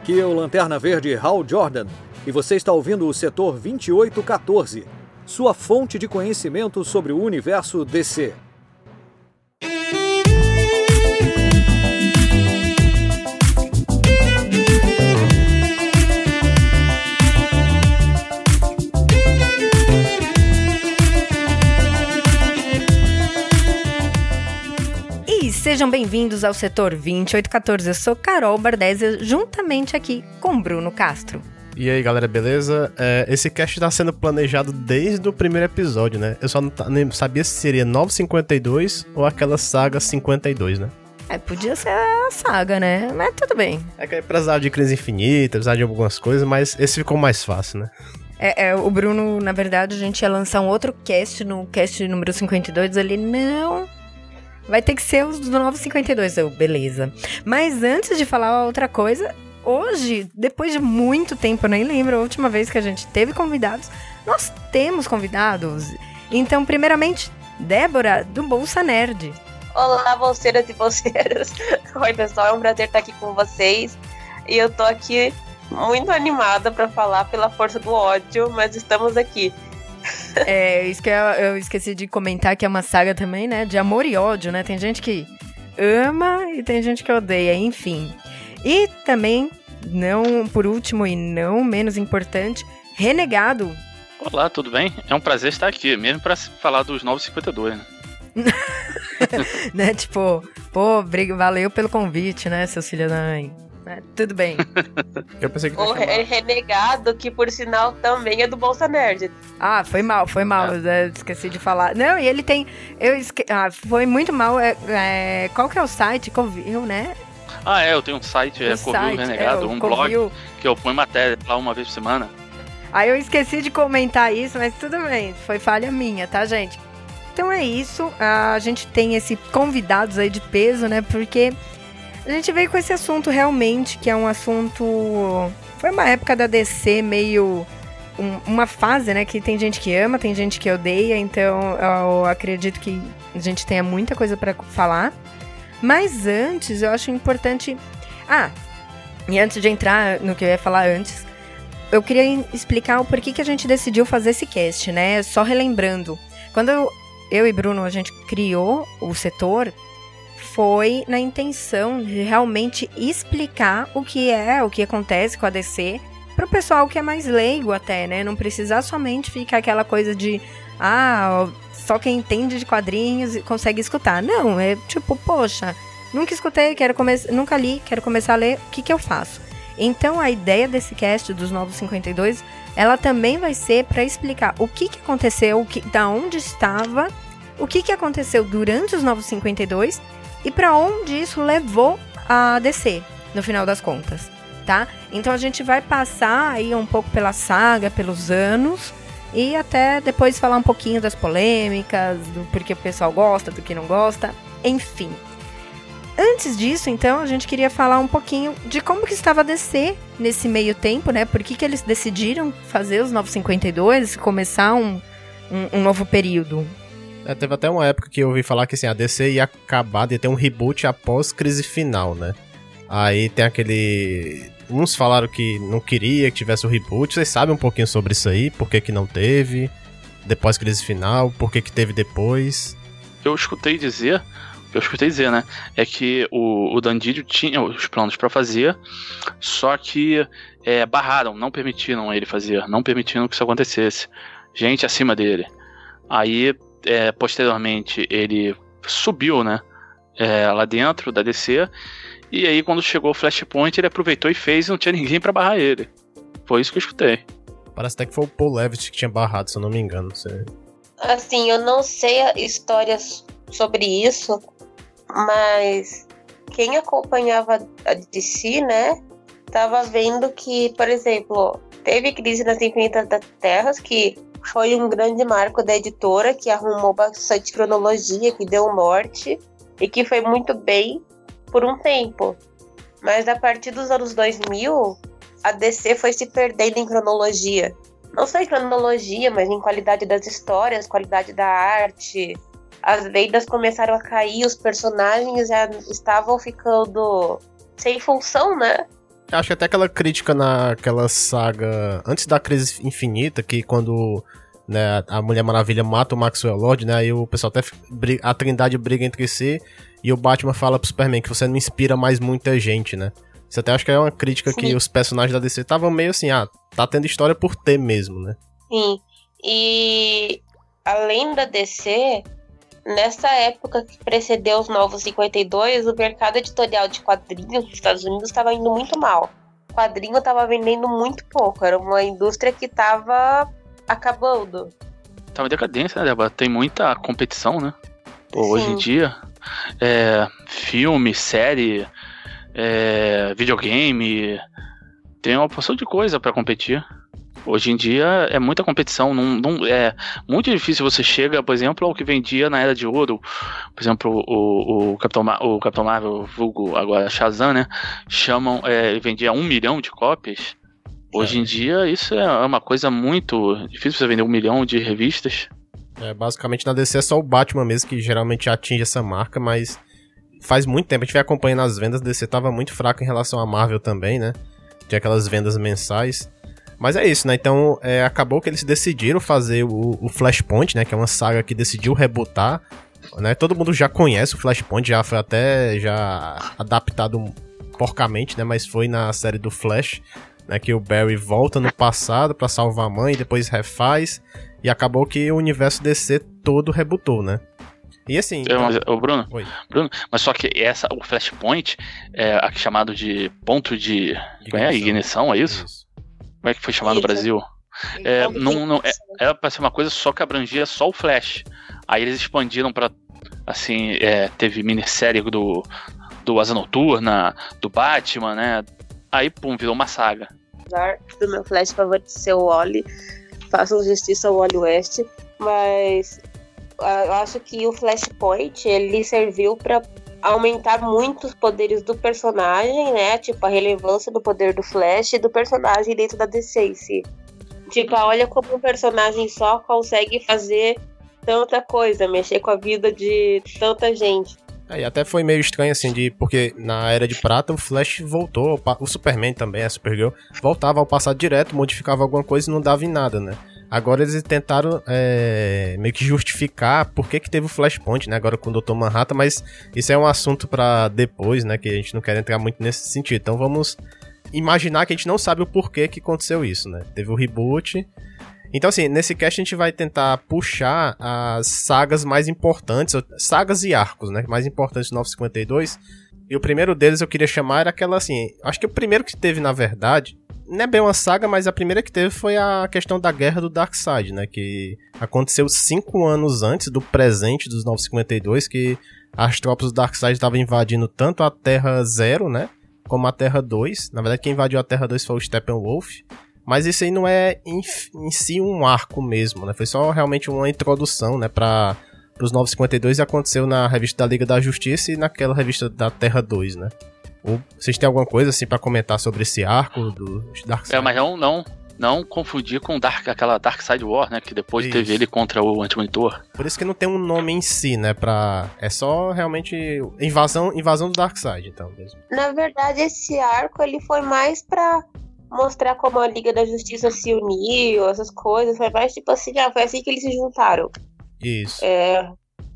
Aqui é o Lanterna Verde Hal Jordan e você está ouvindo o setor 2814, sua fonte de conhecimento sobre o universo DC. Sejam bem-vindos ao setor 2814. Eu sou Carol Bardésia, juntamente aqui com Bruno Castro. E aí, galera, beleza? É, esse cast está sendo planejado desde o primeiro episódio, né? Eu só não nem sabia se seria 952 ou aquela saga 52, né? É, podia ser a saga, né? Mas tudo bem. É que precisava de crise infinita, precisava de algumas coisas, mas esse ficou mais fácil, né? É, é, o Bruno, na verdade, a gente ia lançar um outro cast no cast número 52. Ele, não, Vai ter que ser os do 952. Eu, beleza. Mas antes de falar outra coisa, hoje, depois de muito tempo, eu nem lembro a última vez que a gente teve convidados, nós temos convidados. Então, primeiramente, Débora, do Bolsa Nerd. Olá, bolseiras e bolseiros. Oi, pessoal, é um prazer estar aqui com vocês. E eu tô aqui muito animada para falar pela força do ódio, mas estamos aqui. É, isso que eu, eu, esqueci de comentar que é uma saga também, né? De amor e ódio, né? Tem gente que ama e tem gente que odeia, enfim. E também, não por último e não menos importante, Renegado. Olá, tudo bem? É um prazer estar aqui, mesmo para falar dos 952, né? né? Tipo, pô, valeu pelo convite, né, seus filhos da mãe. Né? Tudo bem. Eu pensei que O re Renegado, que por sinal também é do Bolsa Nerd. Ah, foi mal, foi mal. É. Esqueci de falar. Não, e ele tem. Eu esque... ah, foi muito mal. É, é... Qual que é o site? Covil, né? Ah, é, eu tenho um site, é Covil Renegado, é, um Covil. blog que eu ponho matéria lá uma vez por semana. Aí eu esqueci de comentar isso, mas tudo bem, foi falha minha, tá, gente? Então é isso, a gente tem esse convidados aí de peso, né? Porque a gente veio com esse assunto realmente, que é um assunto. Foi uma época da DC meio. Um, uma fase, né? Que tem gente que ama, tem gente que odeia, então eu acredito que a gente tenha muita coisa para falar. Mas antes, eu acho importante. Ah, e antes de entrar no que eu ia falar antes, eu queria explicar o porquê que a gente decidiu fazer esse cast, né? Só relembrando. Quando eu, eu e Bruno a gente criou o setor, foi na intenção de realmente explicar o que é, o que acontece com a DC para o pessoal que é mais leigo até, né? Não precisar somente ficar aquela coisa de ah, só quem entende de quadrinhos consegue escutar. Não, é tipo, poxa, nunca escutei, quero começar, nunca li, quero começar a ler, o que que eu faço? Então a ideia desse cast dos Novos 52, ela também vai ser para explicar o que que aconteceu, o que, da onde estava, o que que aconteceu durante os Novos 52 e para onde isso levou a DC, no final das contas, tá? Então a gente vai passar aí um pouco pela saga, pelos anos e até depois falar um pouquinho das polêmicas, do porquê o pessoal gosta, do que não gosta, enfim. Antes disso, então, a gente queria falar um pouquinho de como que estava a DC nesse meio tempo, né? Por que, que eles decidiram fazer os 952, começar um, um, um novo período. É, teve até uma época que eu ouvi falar que assim, a DC ia acabar de ter um reboot após crise final, né? Aí tem aquele. Uns falaram que não queria que tivesse o reboot. Vocês sabem um pouquinho sobre isso aí? Por que, que não teve? Depois crise final? Por que, que teve depois? Eu escutei dizer. Eu escutei dizer, né? É que o, o Dandidio tinha os planos para fazer, só que é, barraram, não permitiram ele fazer, não permitiram que isso acontecesse. Gente acima dele. Aí é, posteriormente ele subiu, né? É, lá dentro da DC. E aí, quando chegou o Flashpoint, ele aproveitou e fez e não tinha ninguém para barrar ele. Foi isso que eu escutei. Parece até que foi o Paul Levitt que tinha barrado, se eu não me engano. Você... Assim, eu não sei histórias sobre isso, mas quem acompanhava a DC, né, tava vendo que, por exemplo, teve crise nas Infinitas das Terras, que foi um grande marco da editora que arrumou bastante cronologia, que deu um norte e que foi muito bem por um tempo. Mas a partir dos anos 2000, a DC foi se perdendo em cronologia. Não só em cronologia, mas em qualidade das histórias, qualidade da arte. As lendas começaram a cair, os personagens já estavam ficando sem função, né? Acho que até aquela crítica naquela saga antes da crise infinita, que quando né, a Mulher Maravilha mata o Maxwell Lord, né? Aí o pessoal até a Trindade briga entre si e o Batman fala pro Superman que você não inspira mais muita gente, né? Você até acha que é uma crítica Sim. que os personagens da DC estavam meio assim, ah, tá tendo história por ter mesmo, né? Sim. E além da DC, nessa época que precedeu os Novos 52, o mercado editorial de quadrinhos dos Estados Unidos estava indo muito mal. O quadrinho estava vendendo muito pouco, era uma indústria que estava acabando. Tava em decadência, né, Débora? Tem muita competição, né? Pô, hoje em dia, é, filme, série, é, videogame, tem uma porção de coisa para competir. Hoje em dia é muita competição, não, não, é muito difícil você chega, por exemplo, ao que vendia na Era de Ouro, por exemplo, o, o, Capitão, o Capitão Marvel, vulgo agora Shazam, né, chamam, é, vendia um milhão de cópias, hoje é. em dia isso é uma coisa muito difícil você vender um milhão de revistas. É, basicamente na DC é só o Batman mesmo que geralmente atinge essa marca, mas faz muito tempo, a gente vem acompanhando as vendas, DC tava muito fraco em relação à Marvel também, né, tinha aquelas vendas mensais, mas é isso, né? Então é, acabou que eles decidiram fazer o, o, Flashpoint, né? Que é uma saga que decidiu rebutar. Né? Todo mundo já conhece o Flashpoint, já foi até já adaptado porcamente, né? Mas foi na série do Flash, né? Que o Barry volta no passado para salvar a mãe, depois refaz. E acabou que o universo DC todo rebutou, né? E assim. Então... Ô Bruno, Oi. Bruno, mas só que essa, o Flashpoint é aqui chamado de ponto de ignição, é, ignição, é isso? isso. Como é que foi chamado no Brasil? É, não, não, é, era pra ser uma coisa só que abrangia só o Flash. Aí eles expandiram pra. Assim, é, teve minissérie do, do Asa Noturna, do Batman, né? Aí, pum, virou uma saga. Apesar do meu Flash favorito ser o Wally, façam justiça ao Wally West, mas ah, eu acho que o Flashpoint ele serviu para aumentar muito os poderes do personagem, né? Tipo, a relevância do poder do Flash e do personagem dentro da DC si. Tipo, olha como um personagem só consegue fazer tanta coisa, mexer com a vida de tanta gente. É, e até foi meio estranho, assim, de porque na Era de Prata o Flash voltou, o Superman também, a Supergirl, voltava ao passado direto, modificava alguma coisa e não dava em nada, né? Agora eles tentaram é, meio que justificar por que, que teve o Flashpoint, né? Agora com o Dr. Manhattan, mas isso é um assunto para depois, né? Que a gente não quer entrar muito nesse sentido. Então vamos imaginar que a gente não sabe o porquê que aconteceu isso, né? Teve o reboot. Então, assim, nesse cast a gente vai tentar puxar as sagas mais importantes, sagas e arcos, né? Mais importantes do 952. E o primeiro deles eu queria chamar era aquela assim. Acho que o primeiro que teve, na verdade, não é bem uma saga, mas a primeira que teve foi a questão da guerra do Darkseid, né? Que aconteceu cinco anos antes do presente dos 952, que as tropas do Darkseid estavam invadindo tanto a Terra Zero, né? Como a Terra 2. Na verdade, quem invadiu a Terra 2 foi o Steppenwolf. Mas isso aí não é em, em si um arco mesmo, né? Foi só realmente uma introdução, né? Pra, os 952 e aconteceu na revista da Liga da Justiça e naquela revista da Terra 2, né? Ou vocês têm alguma coisa assim para comentar sobre esse arco do Darkseid? É, mas não, não, não confundir com Dark, aquela Dark Side War, né? Que depois isso. teve ele contra o Anti-Monitor. Por isso que não tem um nome em si, né? Pra... É só realmente invasão, invasão do Darkseid, então. Mesmo. Na verdade, esse arco ele foi mais pra mostrar como a Liga da Justiça se uniu, essas coisas. Foi mais tipo assim, ah, foi assim que eles se juntaram. Isso. É,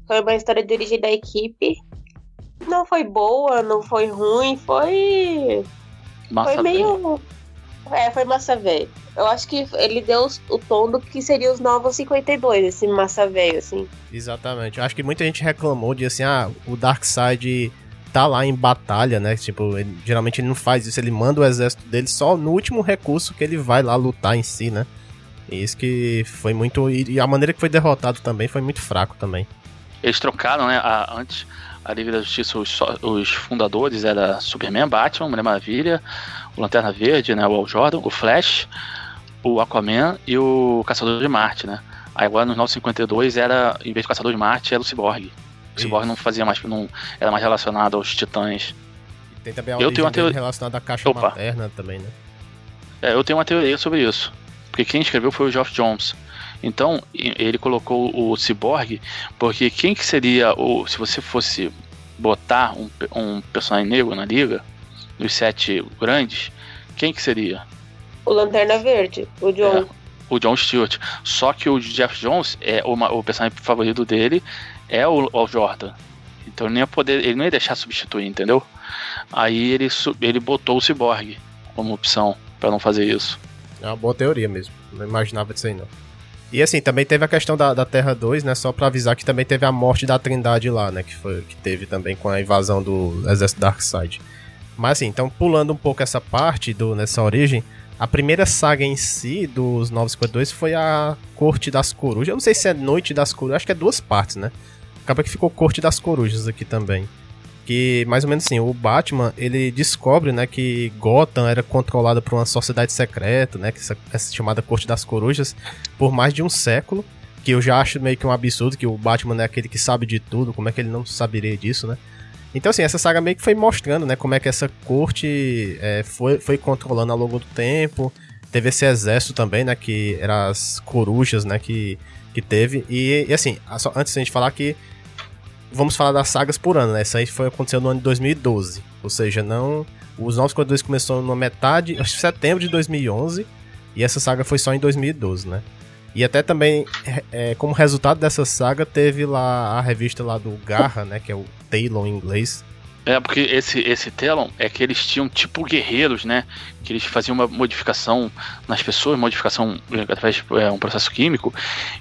foi uma história de origem da equipe não foi boa, não foi ruim, foi. Massa foi meio. É, foi massa velho. Eu acho que ele deu o tom do que seria os novos 52, esse massa velho, assim. Exatamente. Eu acho que muita gente reclamou de assim, ah, o Darkseid tá lá em batalha, né? Tipo, ele, geralmente ele não faz isso, ele manda o exército dele só no último recurso que ele vai lá lutar em si, né? E isso que foi muito. E a maneira que foi derrotado também foi muito fraco também. Eles trocaram, né? A, antes a Liga da Justiça, os, os fundadores era Superman, Batman, Mulher Maravilha, o Lanterna Verde, né, o Al Jordan, o Flash, o Aquaman e o Caçador de Marte, né? Aí agora nos 952 era, em vez do Caçador de Marte, era o Cyborg. O Cyborg não fazia mais, não era mais relacionado aos Titãs. Tem também a eu tenho uma teoria relacionada à caixa Opa. materna também, né? É, eu tenho uma teoria sobre isso. Porque quem escreveu foi o Geoff Jones. Então, ele colocou o Cyborg, porque quem que seria o. Se você fosse botar um, um personagem negro na liga, dos sete grandes, quem que seria? O Lanterna Verde, o John. É, o John Stewart. Só que o Jeff Jones, é o, o personagem favorito dele é o, o Jordan. Então ele não ia poder, ele não ia deixar substituir, entendeu? Aí ele, ele botou o Cyborg como opção para não fazer isso. É uma boa teoria mesmo. Não imaginava disso aí não. E assim, também teve a questão da, da Terra 2, né? Só pra avisar que também teve a morte da Trindade lá, né? Que, foi, que teve também com a invasão do Exército Darkseid. Mas assim, então pulando um pouco essa parte do nessa origem, a primeira saga em si dos 952 foi a Corte das Corujas. Eu não sei se é Noite das Corujas, acho que é duas partes, né? Acaba que ficou Corte das Corujas aqui também que mais ou menos assim, o Batman, ele descobre, né, que Gotham era controlada por uma sociedade secreta, né, que essa, essa chamada Corte das Corujas, por mais de um século, que eu já acho meio que um absurdo que o Batman é aquele que sabe de tudo, como é que ele não saberia disso, né? Então, assim, essa saga meio que foi mostrando, né, como é que essa corte é, foi, foi controlando ao longo do tempo. Teve esse exército também, né, que eram as corujas, né, que, que teve. E, e assim, só, antes a gente falar que vamos falar das sagas por ano, né? Isso aí foi aconteceu no ano de 2012. Ou seja, não. Os 952 começou na metade, acho setembro de 2011. E essa saga foi só em 2012, né? E até também, é, como resultado dessa saga, teve lá a revista lá do Garra, né? Que é o Talon em inglês. É, porque esse, esse Talon é que eles tinham tipo guerreiros, né? Que eles faziam uma modificação nas pessoas, modificação através de é, um processo químico,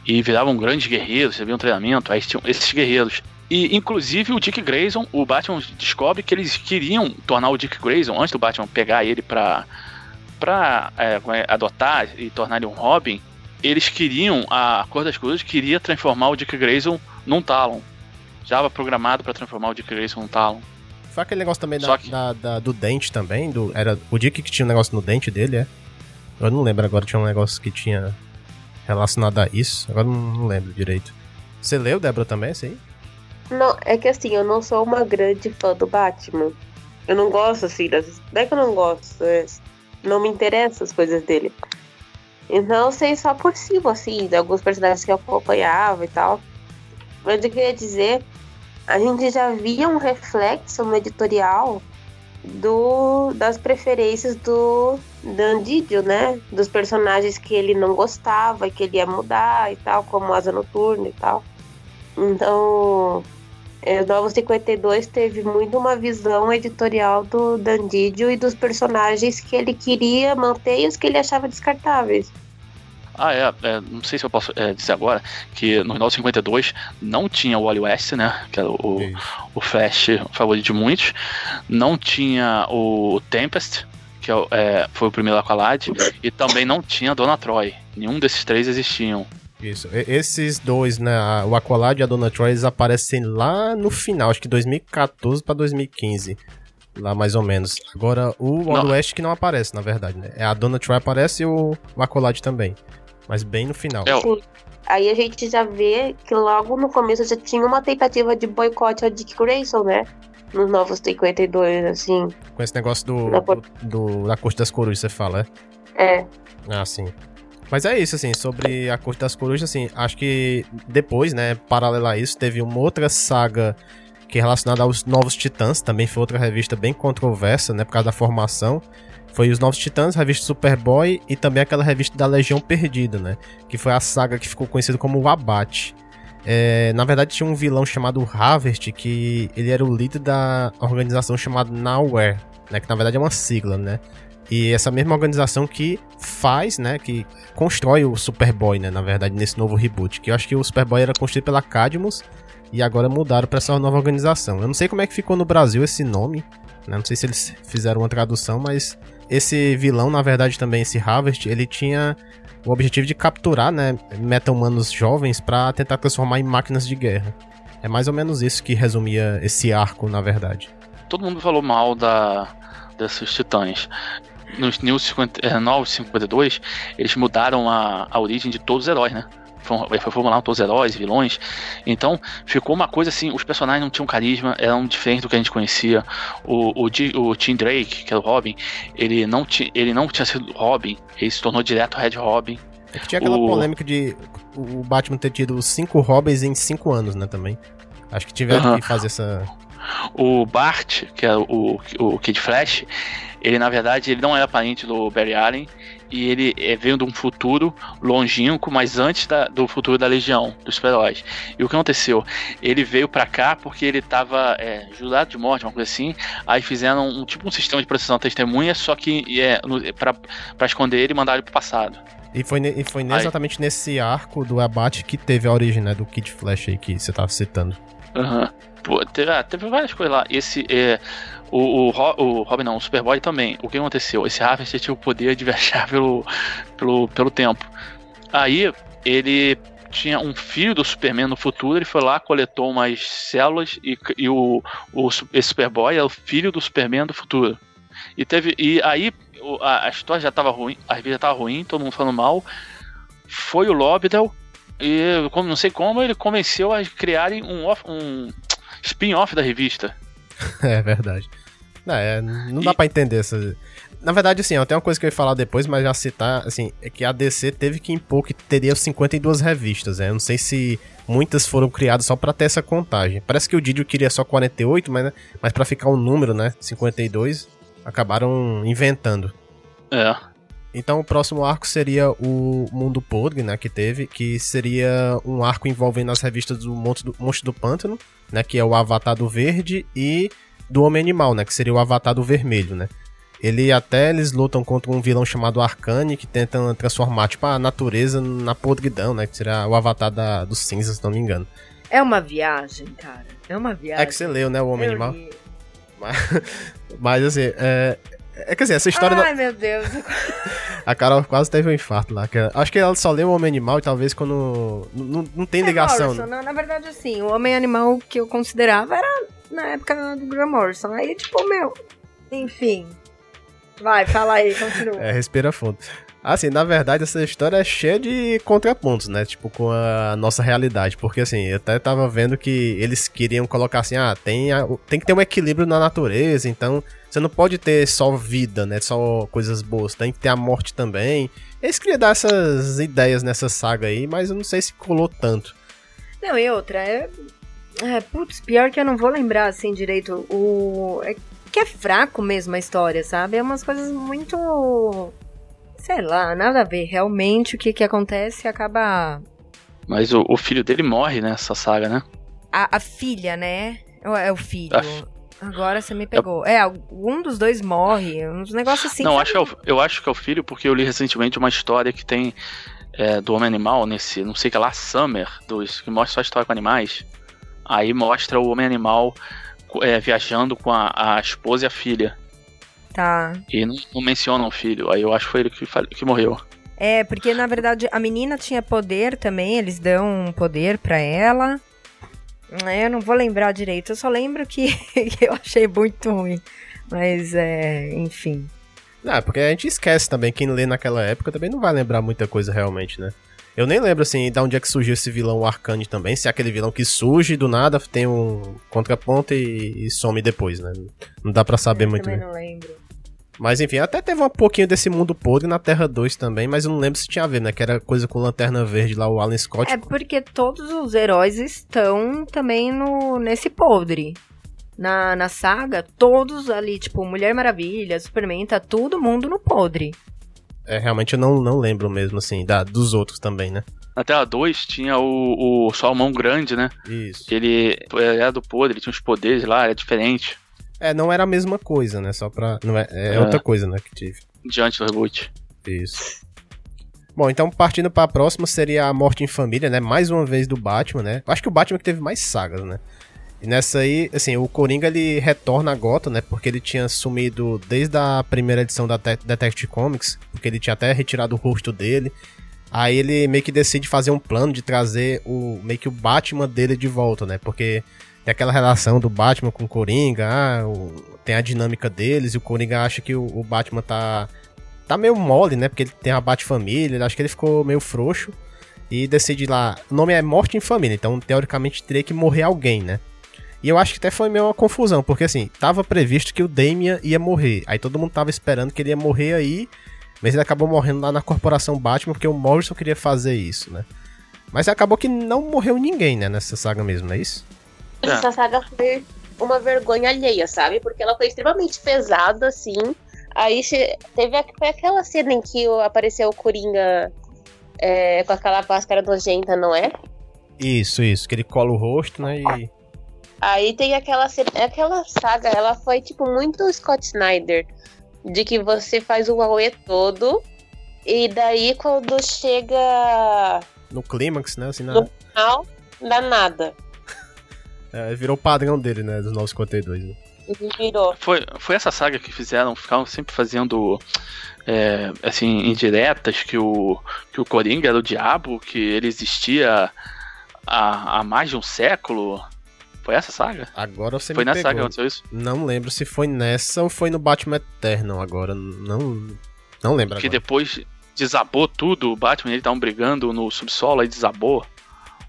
e viravam grandes guerreiros, recebiam treinamento. Aí tinham esses guerreiros. E, inclusive, o Dick Grayson, o Batman descobre que eles queriam tornar o Dick Grayson, antes do Batman pegar ele pra, pra é, é, adotar e tornar ele um Robin, eles queriam, a Cor das Cruzes queria transformar o Dick Grayson num Talon. Já estava programado para transformar o Dick Grayson num Talon. Foi aquele negócio também da, que... da, da, do dente também, do, era o Dick que tinha um negócio no dente dele, é? Eu não lembro agora, tinha um negócio que tinha relacionado a isso, agora não, não lembro direito. Você leu, Débora, também, esse aí? Não, é que assim, eu não sou uma grande fã do Batman. Eu não gosto, assim, das... não é que eu não gosto, é... não me interessam as coisas dele. Então eu sei só por cima, assim, de alguns personagens que eu acompanhava e tal. Mas eu queria dizer, a gente já via um reflexo no editorial do, das preferências do Dandidio, né? Dos personagens que ele não gostava, que ele ia mudar e tal, como Asa Noturna e tal. Então, o Novo 52 teve muito uma visão editorial do Dandidio e dos personagens que ele queria manter e os que ele achava descartáveis. Ah, é, é, não sei se eu posso é, dizer agora que no 952 não tinha o Wally West, né? Que era o, o Flash favorito de muitos. Não tinha o Tempest, que é, é foi o primeiro Aqualad. E também não tinha a Dona Troy. Nenhum desses três existiam. Isso. Esses dois, né? O Aqualad e a Dona Troy, eles aparecem lá no final, acho que 2014 para 2015. Lá mais ou menos. Agora, o Wild West que não aparece, na verdade, né? É a Dona Troy aparece e o, Aqualad também. Mas bem no final. É Sim. Aí a gente já vê que logo no começo já tinha uma tentativa de boicote ao Dick Grayson, né? Nos novos 52, assim. Com esse negócio do, do, do, da Corte das Corujas, você fala, é? É. Ah, sim. Mas é isso, assim, sobre a Corte das Corujas, assim, acho que depois, né, paralelo a isso, teve uma outra saga que é relacionada aos Novos Titãs, também foi outra revista bem controversa, né, por causa da formação. Foi os Novos Titãs, revista Superboy e também aquela revista da Legião Perdida, né, que foi a saga que ficou conhecida como o Abate. É, na verdade tinha um vilão chamado Harvest, que ele era o líder da organização chamada Nowhere, né, que na verdade é uma sigla, né, e essa mesma organização que faz, né, que constrói o Superboy, né, na verdade, nesse novo reboot. Que eu acho que o Superboy era construído pela Cadmus e agora mudaram para essa nova organização. Eu não sei como é que ficou no Brasil esse nome, né, não sei se eles fizeram uma tradução, mas esse vilão, na verdade, também, esse Harvest, ele tinha o objetivo de capturar, né, meta-humanos jovens para tentar transformar em máquinas de guerra. É mais ou menos isso que resumia esse arco, na verdade. Todo mundo falou mal da desses titãs nos New 50, é, 952, eles mudaram a, a origem de todos os heróis, né? Foi, foi formular todos os heróis, vilões. Então, ficou uma coisa assim: os personagens não tinham carisma, eram diferentes do que a gente conhecia. O, o, o Tim Drake, que era o Robin, ele não, ti, ele não tinha sido Robin, ele se tornou direto Red Robin. É que tinha aquela o... polêmica de o Batman ter tido cinco Robins em cinco anos, né? Também. Acho que tiveram que fazer essa. O Bart, que é o, o Kid Flash, ele na verdade ele não é parente do Barry Allen e ele é, veio de um futuro longínquo, mas antes da, do futuro da Legião, dos super-heróis. E o que aconteceu? Ele veio para cá porque ele tava é, jurado de morte, uma coisa assim, aí fizeram um, tipo um sistema de processão testemunha, só que é, para esconder ele e mandar ele pro passado. E foi, e foi exatamente nesse arco do abate que teve a origem, né, do Kid Flash aí que você tava citando. Aham. Uhum. Teve, ah, teve várias coisas lá. Esse é, o, o, o Robin não, o Superboy também. O que aconteceu? Esse Harvest tinha o poder de viajar pelo, pelo, pelo tempo. Aí ele tinha um filho do Superman no futuro, ele foi lá, coletou umas células e, e o, o esse Superboy é o filho do Superman do futuro. E teve e aí a, a história já estava ruim, a revista já tava ruim, todo mundo falando mal. Foi o Lobdell e como não sei como ele convenceu a criarem um, um spin-off da revista. é verdade. Não, é, não dá e... pra entender essa. Na verdade, assim, ó, tem uma coisa que eu ia falar depois, mas já citar, assim, é que a DC teve que impor que teria 52 revistas, né? Eu não sei se muitas foram criadas só para ter essa contagem. Parece que o Didio queria só 48, mas, né? mas para ficar um número, né? 52, acabaram inventando. É. Então o próximo arco seria o Mundo Podre, né, que teve, que seria um arco envolvendo as revistas do Monstro do, Monstro do Pântano, né, que é o Avatar do Verde e do Homem Animal, né? Que seria o Avatar do Vermelho, né? Ele até eles lutam contra um vilão chamado Arcane, que tenta transformar, tipo, a natureza na podridão, né? Que seria o Avatar da, dos cinzas, se não me engano. É uma viagem, cara. É uma viagem. É que você leu, né, o Homem Eu Animal? Li. Mas, mas assim, é, é que assim, essa história. Ai, não... meu Deus. A Carol quase teve um infarto lá. Que acho que ela só leu o Homem Animal e talvez quando. Não, não tem é ligação. Morrison, né? na, na verdade, assim, o Homem Animal que eu considerava era na época do Graham Morrison. Aí, tipo, meu. Enfim. Vai, fala aí, continua. É, respira fundo. Assim, na verdade, essa história é cheia de contrapontos, né? Tipo, com a nossa realidade. Porque, assim, eu até tava vendo que eles queriam colocar assim, ah, tem, a, tem que ter um equilíbrio na natureza, então você não pode ter só vida, né? Só coisas boas, tem que ter a morte também. Eles queriam dar essas ideias nessa saga aí, mas eu não sei se colou tanto. Não, e outra, é é, putz, pior que eu não vou lembrar assim direito. O. É que é fraco mesmo a história, sabe? É umas coisas muito. Sei lá, nada a ver. Realmente o que, que acontece acaba. Mas o, o filho dele morre nessa saga, né? A, a filha, né? É o filho. Agora você me pegou. É, um dos dois morre, uns negócios assim. Não, acho é o, eu acho que é o filho, porque eu li recentemente uma história que tem é, do Homem Animal nesse, não sei o que lá, Summer, dos, que mostra só história com animais. Aí mostra o homem animal é, viajando com a, a, esposa e a filha. Tá. E não, não mencionam o filho. Aí eu acho que foi ele que, que morreu. É, porque na verdade a menina tinha poder também, eles dão poder para ela. É, eu não vou lembrar direito, eu só lembro que, que eu achei muito ruim. Mas é, enfim. Ah, porque a gente esquece também, quem lê naquela época também não vai lembrar muita coisa realmente, né? Eu nem lembro, assim, de onde é que surgiu esse vilão Arcane também. Se é aquele vilão que surge do nada, tem um contraponto e, e some depois, né? Não dá para saber eu muito também bem. não lembro. Mas enfim, até teve um pouquinho desse mundo podre na Terra 2 também, mas eu não lembro se tinha a ver, né? Que era coisa com Lanterna Verde lá, o Alan Scott. É porque todos os heróis estão também no nesse podre. Na, na saga, todos ali, tipo, Mulher Maravilha, Superman, tá todo mundo no podre. É, realmente eu não, não lembro mesmo, assim, da, dos outros também, né? Na tela 2 tinha o, o Salmão Grande, né? Isso. Ele era do podre, ele tinha os poderes lá, era diferente. É, não era a mesma coisa, né? Só pra. Não é, é, é. outra coisa, né? Que tive. Diante do reboot. Isso. Bom, então partindo para a próxima seria a Morte em Família, né? Mais uma vez do Batman, né? Acho que o Batman que teve mais sagas, né? E nessa aí, assim, o Coringa ele retorna a Gotham, né? Porque ele tinha sumido desde a primeira edição da Detective Comics, porque ele tinha até retirado o rosto dele. Aí ele meio que decide fazer um plano de trazer o meio que o Batman dele de volta, né? Porque tem aquela relação do Batman com o Coringa, ah, o, tem a dinâmica deles, e o Coringa acha que o, o, Batman tá tá meio mole, né? Porque ele tem a Bat-família, acho que ele ficou meio frouxo e decide lá, o nome é Morte em Família, então teoricamente teria que morrer alguém, né? E eu acho que até foi meio uma confusão, porque assim, tava previsto que o Damian ia morrer. Aí todo mundo tava esperando que ele ia morrer aí, mas ele acabou morrendo lá na corporação Batman, porque o Morrison queria fazer isso, né? Mas acabou que não morreu ninguém, né, nessa saga mesmo, não é isso? Essa saga foi uma vergonha alheia, sabe? Porque ela foi extremamente pesada, assim. Aí teve a- foi aquela cena em que apareceu o Coringa é, com aquela máscara nojenta, não é? Isso, isso. Que ele cola o rosto, né? E. Aí tem aquela cena, aquela saga, ela foi tipo muito Scott Snyder, de que você faz o Aue todo e daí quando chega No clímax, né? Assim, na, No- não dá nada. É, virou o padrão dele, né? Dos 952. Né? Virou. Foi, foi essa saga que fizeram, ficavam sempre fazendo é, assim, indiretas que o, que o Coringa era o diabo, que ele existia há, há mais de um século. Foi essa saga? Agora você foi me nessa saga que pegou. aconteceu isso? Não lembro se foi nessa ou foi no Batman Eternal agora. Não. Não lembro Que agora. depois desabou tudo, o Batman e ele estavam brigando no subsolo, aí desabou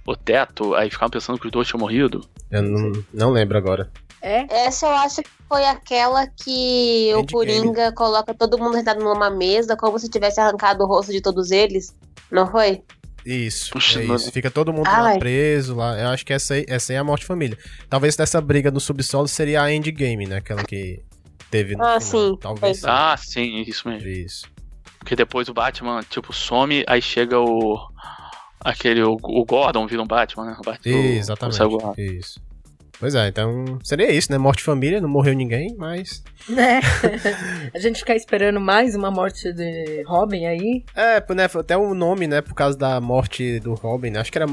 o teto, aí ficavam pensando que os dois tinham morrido. Eu não, não lembro agora. É? Essa eu acho que foi aquela que o. Coringa coloca todo mundo sentado numa mesa, como se tivesse arrancado o rosto de todos eles. Não foi? Isso, Puxa, é isso. Fica todo mundo lá preso lá. Eu acho que essa aí, essa aí é a morte família. Talvez dessa briga no subsolo seria a Endgame, né? Aquela que teve no Ah, final. sim, Talvez. foi. Ah, sim, isso mesmo. Isso. Porque depois o Batman, tipo, some, aí chega o. Aquele. O, o Gordon vira um Batman, né? O Batman, Exatamente. o. Isso. Pois é, então seria isso, né? Morte família, não morreu ninguém, mas. Né? A gente ficar esperando mais uma morte de Robin aí. É, né? Até o nome, né? Por causa da morte do Robin, né? Acho que era.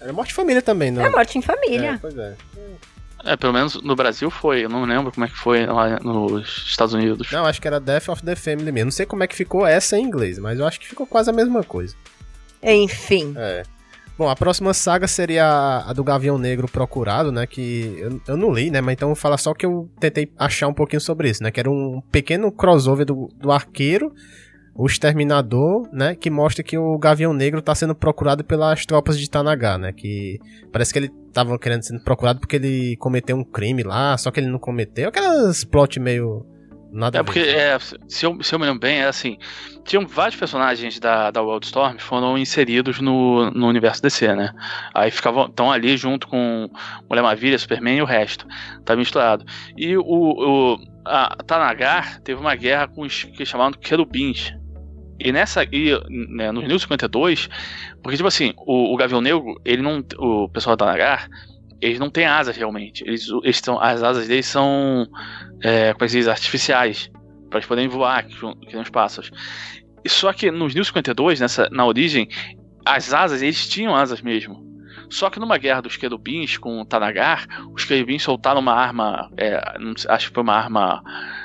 Era morte família também, não? É morte em É, família. pois é. É, pelo menos no Brasil foi. Eu não lembro como é que foi lá nos Estados Unidos. Não, acho que era Death of the Family mesmo. Não sei como é que ficou essa em inglês, mas eu acho que ficou quase a mesma coisa. Enfim. É. Bom, a próxima saga seria a, do Gavião Negro Procurado, né? Que eu, eu não li, né? Mas então vou falar só que eu tentei achar um pouquinho sobre isso, né? Que era um pequeno crossover do, do arqueiro, o exterminador, né? Que mostra que o Gavião Negro tá sendo procurado pelas tropas de Tanagar, né? Que parece que ele tava querendo ser procurado porque ele cometeu um crime lá, só que ele não cometeu. Aquelas plot meio. Nada É porque, ver. é, se, eu, se eu me lembro bem, é assim: tinham vários personagens da, da Wildstorm que foram inseridos no, no universo DC, né? Aí ficavam estão ali junto com Mulher Maravilha, Superman e o resto. Tá misturado. E o, o a Tanagar teve uma guerra com os que chamavam de querubins. E nessa. E, né, no New 52, porque, tipo assim, o, o Gavião Negro, ele não. O pessoal da Tanagar, eles não têm asas realmente. Eles, eles as asas deles são. É? Artificiais. Pra eles poderem voar, que, que nem os pássaros. Só que nos New 52, nessa, na origem, as asas, eles tinham asas mesmo. Só que numa guerra dos querubins com o Tanagar, os querubins soltaram uma arma, é, acho que foi uma arma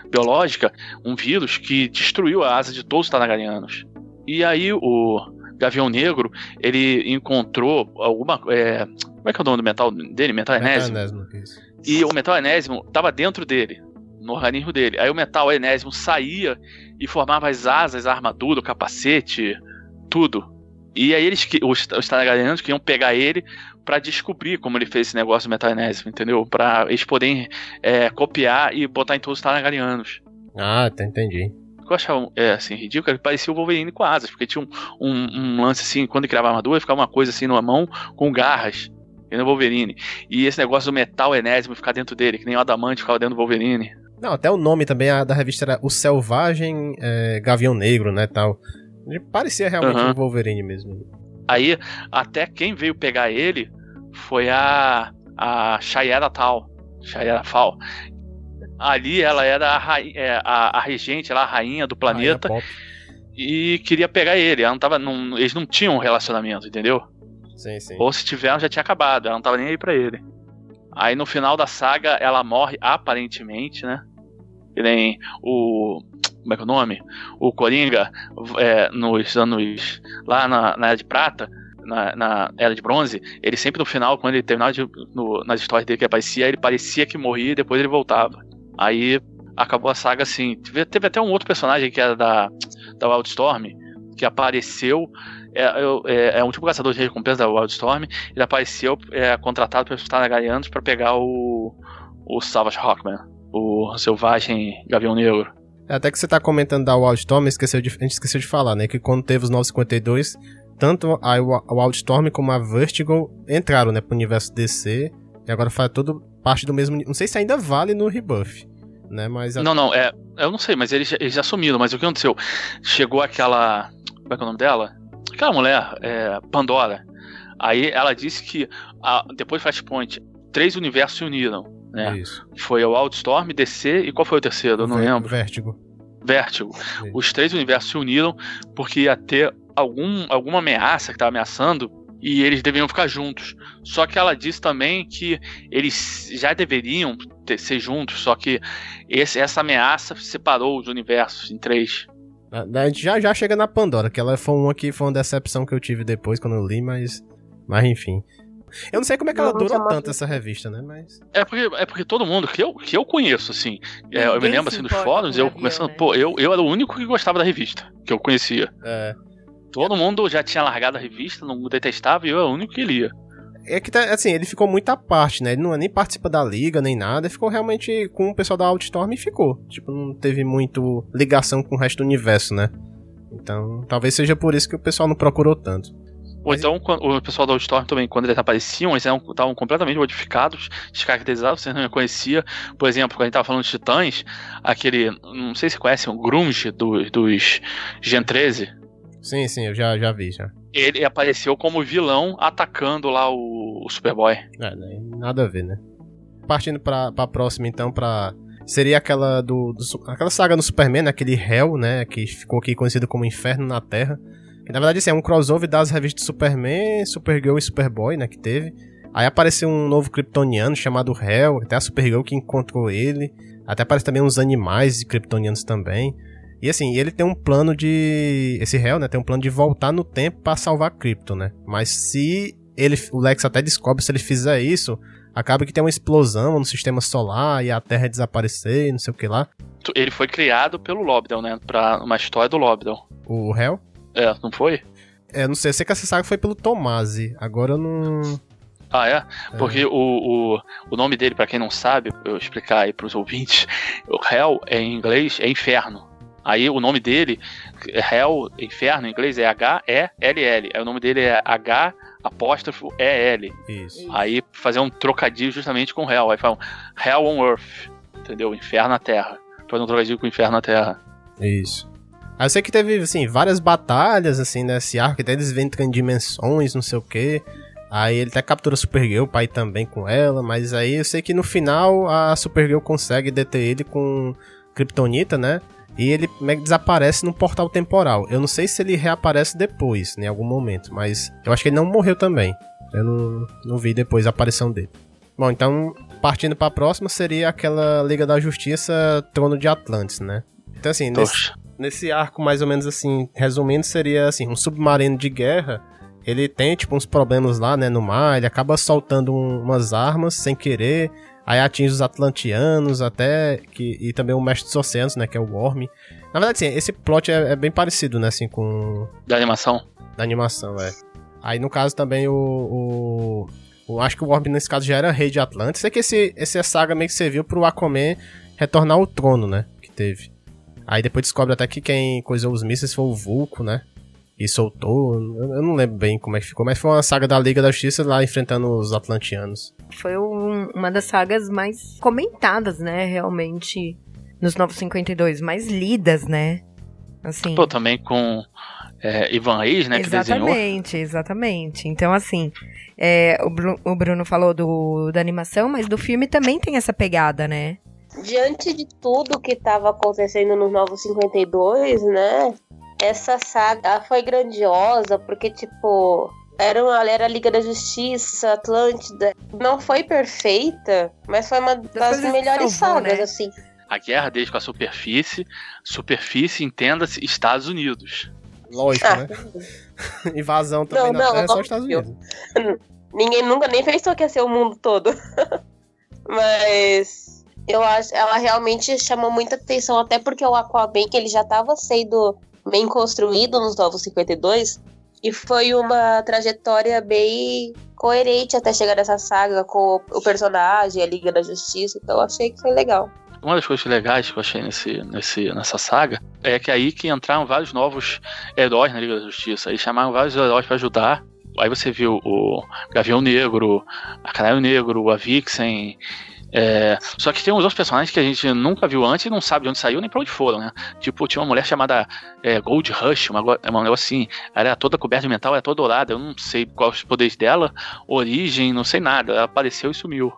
biológica, um vírus que destruiu a asa de todos os Tanagarianos. E aí o Gavião Negro, ele encontrou alguma. é, como é que é o nome do metal dele? Metal enésimo. Metanésimo, isso. E o metal enésimo estava dentro dele, no organismo dele. Aí o metal enésimo saía e formava as asas, a armadura, o capacete, tudo. E aí eles, os, os Targaryenos queriam pegar ele pra descobrir como ele fez esse negócio do metal enésimo, entendeu? Pra eles poderem é, copiar e botar em todos os Targaryenos. Ah, tá, entendi. O que eu achava é, assim, ridículo, ele parecia o Wolverine com asas, porque tinha um, um, um lance assim, quando ele criava a armadura, ficava uma coisa assim numa mão com garras, que nem o Wolverine. E esse negócio do metal enésimo ficar dentro dele, que nem o adamante ficava dentro do Wolverine. Não, até o nome também a da revista era O Selvagem é, Gavião Negro, né, tal. Ele Parecia realmente Aham. um Wolverine mesmo. Aí, até quem veio pegar ele foi a, a Shayera Tal. Shayera Fal. Ali ela era a, rainha, é, a, a regente, ela, a rainha do planeta, Rainha e queria pegar ele. Ela não tava, não- eles não tinham um relacionamento, entendeu? Sim, sim. Ou se tiveram, já tinha acabado. Ela não tava nem aí pra ele. Aí no final da saga, ela morre aparentemente, né? Que nem o. Como é que é o nome? O Coringa, é, nos anos. Lá na, na Era de Prata, na, na Era de Bronze, ele sempre no final, quando ele terminava de, no- nas histórias dele que aparecia, ele parecia que morria e depois ele voltava. Aí acabou a saga assim. Teve, teve até um outro personagem que era da, da Wildstorm, que apareceu. É, é, é um tipo caçador de recompensa da Wildstorm. Ele apareceu é, contratado pelos Targaryenos para pegar o, o Savage Rockman, o selvagem Gavião Negro. É, Até que você tá comentando da Wildstorm, esqueceu de, a gente esqueceu de falar, né? Que quando teve os 952, tanto a Wildstorm como a Vertigo entraram, né, pro universo DC. E agora faz tudo parte do mesmo. Não sei se ainda vale no Rebuff. né? Mas a- Não, não, é. Eu não sei, mas eles, eles já assumiram. Mas o que aconteceu? Chegou aquela. Como é que é o nome dela? Aquela mulher, é, Pandora. Aí ela disse que a- depois de Flashpoint, três universos se uniram. Né? Isso. Foi o Wildstorm, DC e qual foi o terceiro? Eu não Ver- lembro. Vértigo. Vértigo. Os três universos se uniram porque ia ter algum, alguma ameaça que estava ameaçando e eles deveriam ficar juntos. Só que ela disse também que eles já deveriam ter- ser juntos, só que esse- essa ameaça separou os universos em três. A, a gente já, já chega na Pandora, que ela foi uma que foi uma decepção que eu tive depois quando eu li, mas. Mas enfim. Eu não sei como é que ela durou tanto essa revista, né? Mas. É porque, é porque todo mundo que eu, que eu conheço, assim, é, eu me lembro assim importa fóruns, eu começando, né? pô, eu, eu era o único que gostava da revista, que eu conhecia. É. Todo mundo já tinha largado a revista, não detestava, e eu era o único que lia. É que, tá, assim, ele ficou muito à parte, né? Ele não nem participa da liga, nem nada. Ficou realmente com o pessoal da Outstorm e ficou. Tipo, não teve muito ligação com o resto do universo, né? Então, talvez seja por isso que o pessoal não procurou tanto. Ou Mas- então, o pessoal da Storm também, quando eles apareciam, eles eram- estavam completamente modificados, descaracterizados, você não reconhecia. Por exemplo, quando a gente tava falando de Titãs, aquele, não sei se você conhece, o Grunge do- dos Gen 13, Sim, sim, eu já, já vi, já. ele apareceu como vilão atacando lá o, o Superboy. É, né? nada a ver, né? Partindo pra, pra próxima, então, pra. Seria aquela do, do aquela saga do Superman, né? aquele Hell, né? Que ficou aqui conhecido como Inferno na Terra. Na verdade assim, é um crossover das revistas Superman, Supergirl e Superboy, né? Que teve. Aí apareceu um novo kryptoniano chamado Hell, até a Supergirl que encontrou ele. Até aparece também uns animais kryptonianos também. E assim, ele tem um plano de. Esse Hell, né? Tem um plano de voltar no tempo pra salvar Krypton, né? Mas se ele. O Lex até descobre se ele fizer isso, acaba que tem uma explosão no sistema solar e a Terra desaparecer e não sei o que lá. Ele foi criado pelo Lobdell, né? Pra uma história do Lobdell. O Hell. É, não foi? É, não sei, eu sei que essa saga foi pelo Tomasi. Agora eu não. Ah, é? é. Porque o, o, o nome dele, pra quem não sabe, eu explicar aí pros ouvintes, o Hell em inglês é inferno. Aí o nome dele, Hell, inferno em inglês é H-E-L-L. Aí o nome dele é H apóstrofo E-L. Isso. Aí fazer um trocadilho justamente com Hell. Aí falam Hell on Earth, entendeu? Inferno na Terra. Fazer um trocadilho com o inferno na Terra. Isso. Aí eu sei que teve, assim, várias batalhas, assim, nesse arco, até eles vêm em dimensões, não sei o que. Aí ele até captura a Supergirl pra ir também com ela, mas aí eu sei que no final a Supergirl consegue deter ele com Kryptonita, né? E ele desaparece num portal temporal. Eu não sei se ele reaparece depois, né, em algum momento, mas eu acho que ele não morreu também. Eu não, não vi depois a aparição dele. Bom, então, partindo pra próxima, seria aquela Liga da Justiça Trono de Atlantis, né? Então, assim, nesse, nesse arco, mais ou menos assim, resumindo, seria assim, um submarino de guerra. Ele tem, tipo, uns problemas lá, né, no mar. Ele acaba soltando um- umas armas sem querer. Aí atinge os atlantianos, até. Que, e também o mestre dos oceanos, né, que é o Worm. Na verdade, sim, esse plot é, é bem parecido, né, assim, com Da animação. da animação, é. Aí, no caso, também o... o, o- acho que o Worm, nesse caso, já era rei de Atlantis. É que esse, essa saga meio que serviu pro Aquaman retornar ao trono, né, que teve. Aí depois descobre até que quem coisou os mísseis foi o Vulco, né? E soltou. Eu, eu não lembro bem como é que ficou, mas foi uma saga da Liga da Justiça lá enfrentando os Atlantianos. Foi um- uma das sagas mais comentadas, né, realmente, nos Novos 52, mais lidas, né? Assim. Pô, também com é, Ivan Reis, né? Que desenhou. Exatamente, exatamente. Então, assim, é, o, Bru- o Bruno falou do, da animação, mas do filme também tem essa pegada, né? Diante de tudo que estava acontecendo nos Novos 52, né? Essa saga foi grandiosa, porque, tipo, era, uma, era a Liga da Justiça, Atlântida. Não foi perfeita, mas foi uma das que melhores salvou, sagas, né? assim. A guerra deles com a superfície. Superfície, entenda-se, Estados Unidos. Lógico, Ah, né? Invasão também Não, na não, Terra é só Estados Unidos. Ninguém nunca nem pensou que ia ser o mundo todo. Mas eu acho ela realmente chamou muita atenção, até porque o Aquaman, que ele já estava sendo bem construído nos Novos 52, e foi uma trajetória bem coerente até chegar nessa saga com o personagem, a Liga da Justiça, então achei que foi legal. Uma das coisas legais que eu achei nesse, nesse, nessa saga é que é aí que entraram vários novos heróis na Liga da Justiça. Eles chamaram vários heróis para ajudar. Aí você viu o Gavião Negro, a Canário Negro, a Vixen, É, só que tem uns outros personagens que a gente nunca viu antes e não sabe de onde saiu nem pra onde foram, né? Tipo, tinha uma mulher chamada é, Gold Rush, uma, uma negócio assim, ela era toda coberta de metal, era toda dourada, eu não sei quais os poderes dela, origem, não sei nada, ela apareceu e sumiu.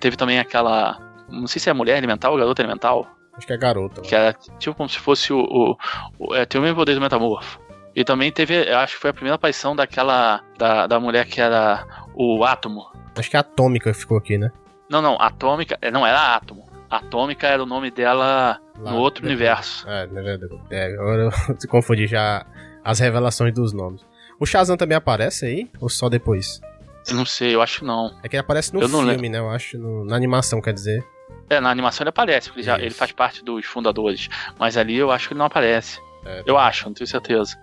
Teve também aquela, não sei se é mulher elemental ou garota elemental. Acho que é garota. Que era tipo como se fosse o. o, o é, tem o mesmo poder do metamorfo. E também teve, acho que foi a primeira aparição daquela. Da, da mulher que era o átomo. Acho que a atômica ficou aqui, né? Não, não, atômica. Não, era átomo. Atômica era o nome dela Lá, no outro depois. universo. É, verdade. É, agora eu se confundi já as revelações dos nomes. O Shazam também aparece aí? Ou só depois? Eu não sei, eu acho que não. É que ele aparece no eu filme, né? Eu acho, no, na animação, quer dizer. É, na animação ele aparece, porque ele, já, ele faz parte dos fundadores. Mas ali eu acho que ele não aparece. É, eu acho, não tenho certeza.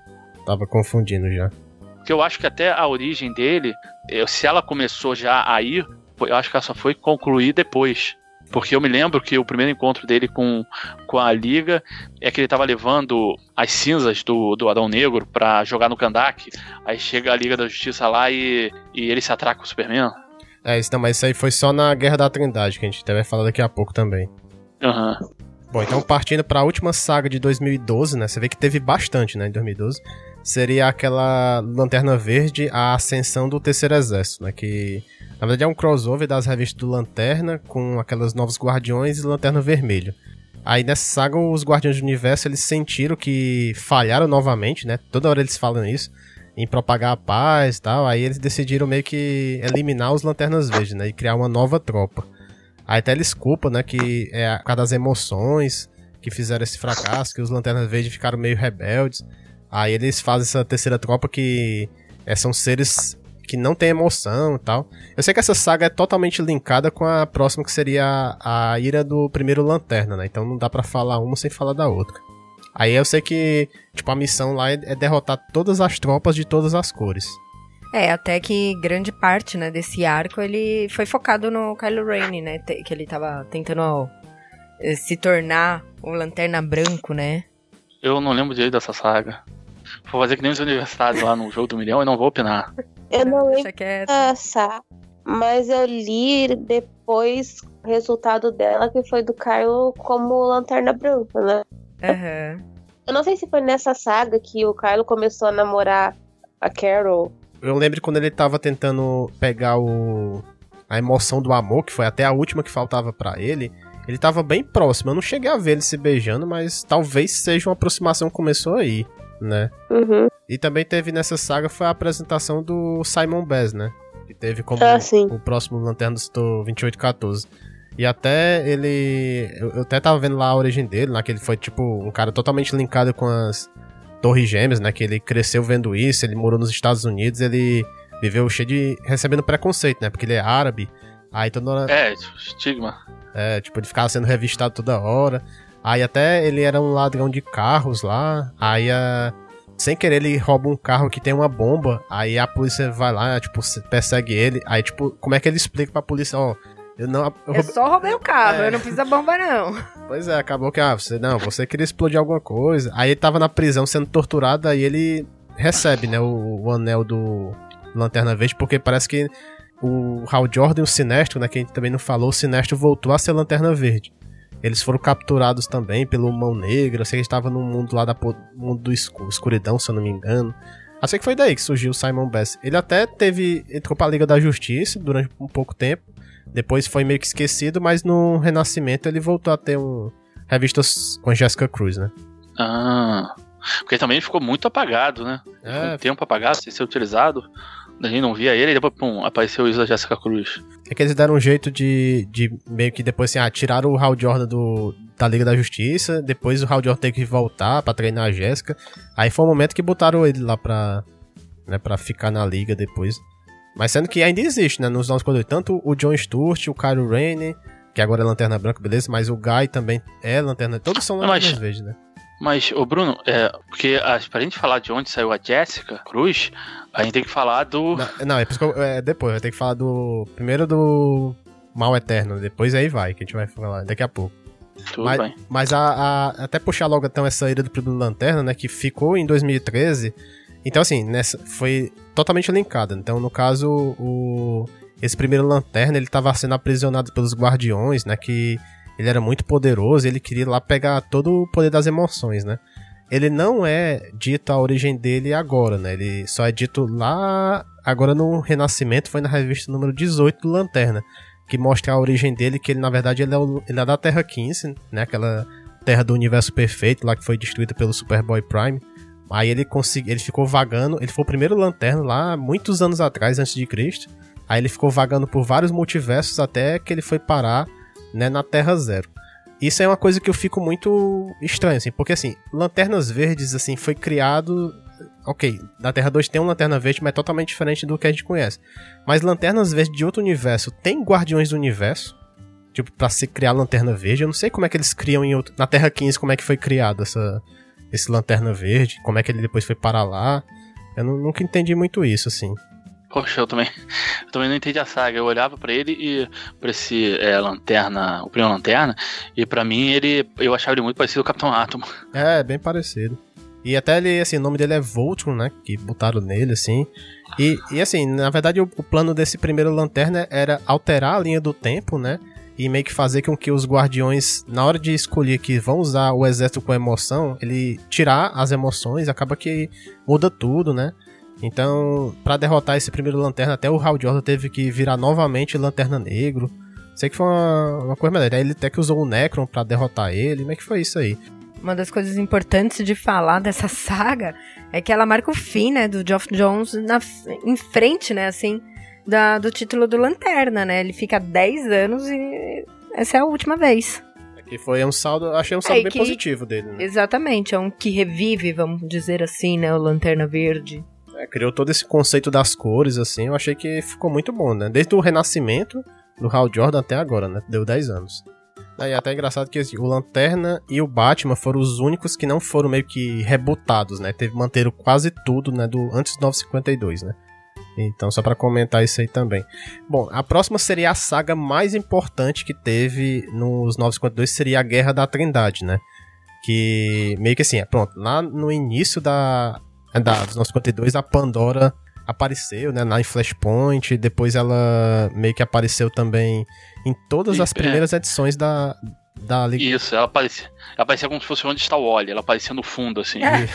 Tava confundindo já. Porque eu acho que até a origem dele, se ela começou já aí, eu acho que ela só foi concluir depois. Porque eu me lembro que o primeiro encontro dele com, com a Liga é que ele tava levando as cinzas do, do Adão Negro para jogar no Kandak. Aí chega a Liga da Justiça lá e, e ele se atraca com o Superman. É, isso não, mas isso aí foi só na Guerra da Trindade, que a gente vai falar daqui a pouco também. Aham. Uhum. Bom, então partindo para a última saga de 2012, né? Você vê que teve bastante, né, em 2012. Seria aquela Lanterna Verde, a ascensão do Terceiro Exército, né? Que na verdade é um crossover das revistas do Lanterna com aquelas novos Guardiões e Lanterna Vermelho. Aí nessa saga os Guardiões do Universo eles sentiram que falharam novamente, né? Toda hora eles falam isso em propagar a paz e tal. Aí eles decidiram meio que eliminar os Lanternas Verdes, né? E criar uma nova tropa. Aí até eles culpam, né? Que é por causa das emoções que fizeram esse fracasso, que os Lanternas Verdes ficaram meio rebeldes. Aí eles fazem essa terceira tropa que é, são seres que não tem emoção e tal. Eu sei que essa saga é totalmente linkada com a próxima que seria a, a ira do primeiro Lanterna, né? Então não dá para falar uma sem falar da outra. Aí eu sei que, tipo, a missão lá é, é derrotar todas as tropas de todas as cores. É, até que grande parte, né, desse arco, ele foi focado no Kylo Ren, né, que ele tava tentando eh, se tornar o Lanterna Branco, né. Eu não lembro direito dessa saga. Vou fazer que nem os universitários lá no jogo do milhão e não vou opinar. Eu não lembro dessa, mas eu li depois o resultado dela, que foi do Kylo como Lanterna Branca, né. Uhum. Eu não sei se foi nessa saga que o Kylo começou a namorar a Carol. Eu lembro quando ele tava tentando pegar o a emoção do amor, que foi até a última que faltava para ele. Ele tava bem próximo. Eu não cheguei a ver ele se beijando, mas talvez seja uma aproximação que começou aí, né? Uhum. E também teve nessa saga foi a apresentação do Simon Bass, né? Que teve como ah, o próximo Lanterna do Setor 2814. E até ele. Eu, até tava vendo lá a origem dele, lá que ele foi tipo um cara totalmente linkado com as Torres Gêmeas, né? Que ele cresceu vendo isso, ele morou nos Estados Unidos, ele viveu cheio de. recebendo preconceito, né? Porque ele é árabe. Aí toda hora. É, estigma. É, tipo, ele ficava sendo revistado toda hora. Aí até ele era um ladrão de carros lá. Aí a. Sem querer, ele rouba um carro que tem uma bomba. Aí a polícia vai lá, tipo, persegue ele. Aí, tipo, como é que ele explica pra polícia, ó. Oh, eu não. Eu, eu só roubei o carro, é. eu não fiz a bomba, não. Pois é, acabou que, ah, você não, você queria explodir alguma coisa. Aí ele tava na prisão sendo torturado, aí ele recebe, né, o, o anel do Lanterna Verde, porque parece que o Hal Jordan e o Sinestro, né, que a gente também não falou, o Sinestro voltou a ser Lanterna Verde. Eles foram capturados também pelo Mão Negra, sei que estava no mundo lá da mundo do escuro, escuridão, se eu não me engano. Assim que foi daí que surgiu o Simon Bass. Ele até teve entrou para a Liga da Justiça durante um pouco tempo, depois foi meio que esquecido, mas no Renascimento ele voltou a ter um revistas com Jessica Cruz, né? Ah. Porque também ficou muito apagado, né? É. Um tempo apagado, sem ser utilizado. A gente não via ele e depois, pum, apareceu isso da Jessica Cruz. É que eles deram um jeito de, de meio que depois assim, ah, tiraram o Hal Jordan do, da Liga da Justiça, depois o Hal Jordan teve que voltar pra treinar a Jessica. Aí foi o momento que botaram ele lá pra, né, pra ficar na Liga depois. Mas sendo que ainda existe, né? Nos novos quadrinhos. Tanto o John Stewart, o Kylo Ren, que agora é Lanterna Branca, beleza? Mas o Guy também é Lanterna... Todos são Lanternas Verdes, né? Mas, o Bruno, é, porque a, pra gente falar de onde saiu a Jessica Cruz, a gente tem que falar do... Não, não é, eu, é depois. Vai ter que falar do... Primeiro do Mal Eterno. Depois aí vai, que a gente vai falar daqui a pouco. Tudo mas, bem. Mas a, a, até puxar logo então essa ira do primeiro Lanterna, né? Que ficou em 2013. Então, assim, nessa, foi totalmente linkada. Então, no caso, o esse primeiro lanterna ele tava sendo aprisionado pelos guardiões, né? Que ele era muito poderoso, ele queria lá pegar todo o poder das emoções, né? Ele não é dito a origem dele agora, né? Ele só é dito lá agora no Renascimento, foi na revista número 18 do Lanterna, que mostra a origem dele, que ele na verdade ele é, o, ele é da Terra 15, né? Aquela terra do universo perfeito lá que foi destruída pelo Superboy Prime. Aí ele consegui, ele ficou vagando, ele foi o primeiro lanterna lá muitos anos atrás, antes de Cristo. Aí ele ficou vagando por vários multiversos até que ele foi parar, né, na Terra Zero. Isso é uma coisa que eu fico muito estranho, assim, porque assim, Lanternas Verdes, assim, foi criado. Ok, na Terra 2 tem um Lanterna Verde, mas é totalmente diferente do que a gente conhece. Mas Lanternas Verdes de outro universo tem Guardiões do Universo, tipo, pra se criar Lanterna Verde. Eu não sei como é que eles criam em outro, na Terra 15, como é que foi criado essa, esse Lanterna Verde, como é que ele depois foi para lá. Eu nunca entendi muito isso, assim. Poxa, eu também, eu também não entendi a saga. Eu olhava para ele e para esse é, lanterna, o primeiro lanterna, e para mim ele, eu achava ele muito parecido com o Capitão Átomo. É, bem parecido. E até ele, assim, o nome dele é Voltron, né? Que botaram nele, assim. E, e assim, na verdade, o, o plano desse primeiro lanterna era alterar a linha do tempo, né? E meio que fazer com que os guardiões, na hora de escolher que vão usar o exército com emoção, ele tirar as emoções, acaba que muda tudo, né? Então, para derrotar esse primeiro Lanterna, até o Hal Jordan teve que virar novamente Lanterna Negro. Sei que foi uma, uma coisa melhor. Ele até que usou o Necron para derrotar ele. Como é que foi isso aí? Uma das coisas importantes de falar dessa saga é que ela marca o fim, né, do Geoff Jones na, em frente, né, assim, da, do título do Lanterna, né? Ele fica 10 anos e essa é a última vez. É que foi um saldo, achei um saldo é bem que, positivo dele. Né? Exatamente, é um que revive, vamos dizer assim, né, o Lanterna Verde. É, criou todo esse conceito das cores, assim, eu achei que ficou muito bom, né? Desde o Renascimento do Hal Jordan até agora, né? Deu 10 anos. E é até engraçado que assim, o Lanterna e o Batman foram os únicos que não foram meio que rebutados, né? Teve, manteram quase tudo, né? Do, antes do 952, né? Então, só para comentar isso aí também. Bom, a próxima seria a saga mais importante que teve nos 952, seria a Guerra da Trindade, né? Que meio que assim, é, pronto, lá no início da, da, dos 952, a Pandora apareceu, né, na Flashpoint, depois ela meio que apareceu também em todas as primeiras é. edições da, da Liga. Isso, ela aparecia, ela aparecia como se fosse onde está o Wally, ela aparecia no fundo, assim, é.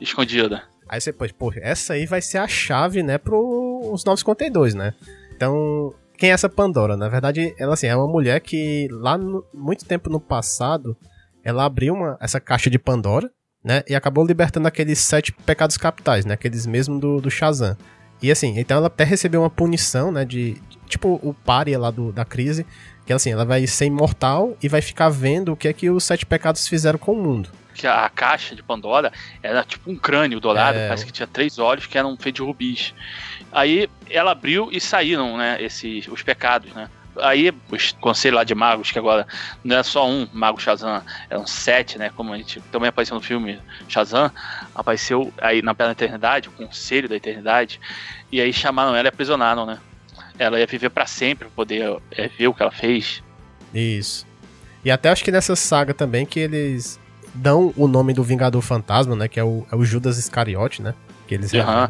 escondida. Aí você pode, pô, essa aí vai ser a chave, né, pros 952, né? Então, quem é essa Pandora? Na verdade, ela assim, é uma mulher que lá no, muito tempo no passado, ela abriu uma, essa caixa de Pandora, né? E acabou libertando aqueles sete pecados capitais, né? Aqueles mesmo do, do Shazam. E assim, então ela até recebeu uma punição, né? De, de tipo o pária lá do, da crise. Que assim, ela vai ser imortal e vai ficar vendo o que é que os sete pecados fizeram com o mundo. Que a caixa de Pandora era tipo um crânio dourado, é... parece que tinha três olhos que eram feitos de rubis. Aí ela abriu e saíram, né, esses, os pecados, né? aí os conselhos lá de magos, que agora não é só um mago Shazam, eram sete, né? Como a gente também apareceu no filme Shazam, apareceu aí na Pela Eternidade, o Conselho da Eternidade, e aí chamaram ela e aprisionaram, né? Ela ia viver para sempre, pra poder é, ver o que ela fez. Isso. E até acho que nessa saga também que eles dão o nome do Vingador Fantasma, né? Que é o, é o Judas Iscariote, né? Que eles uhum.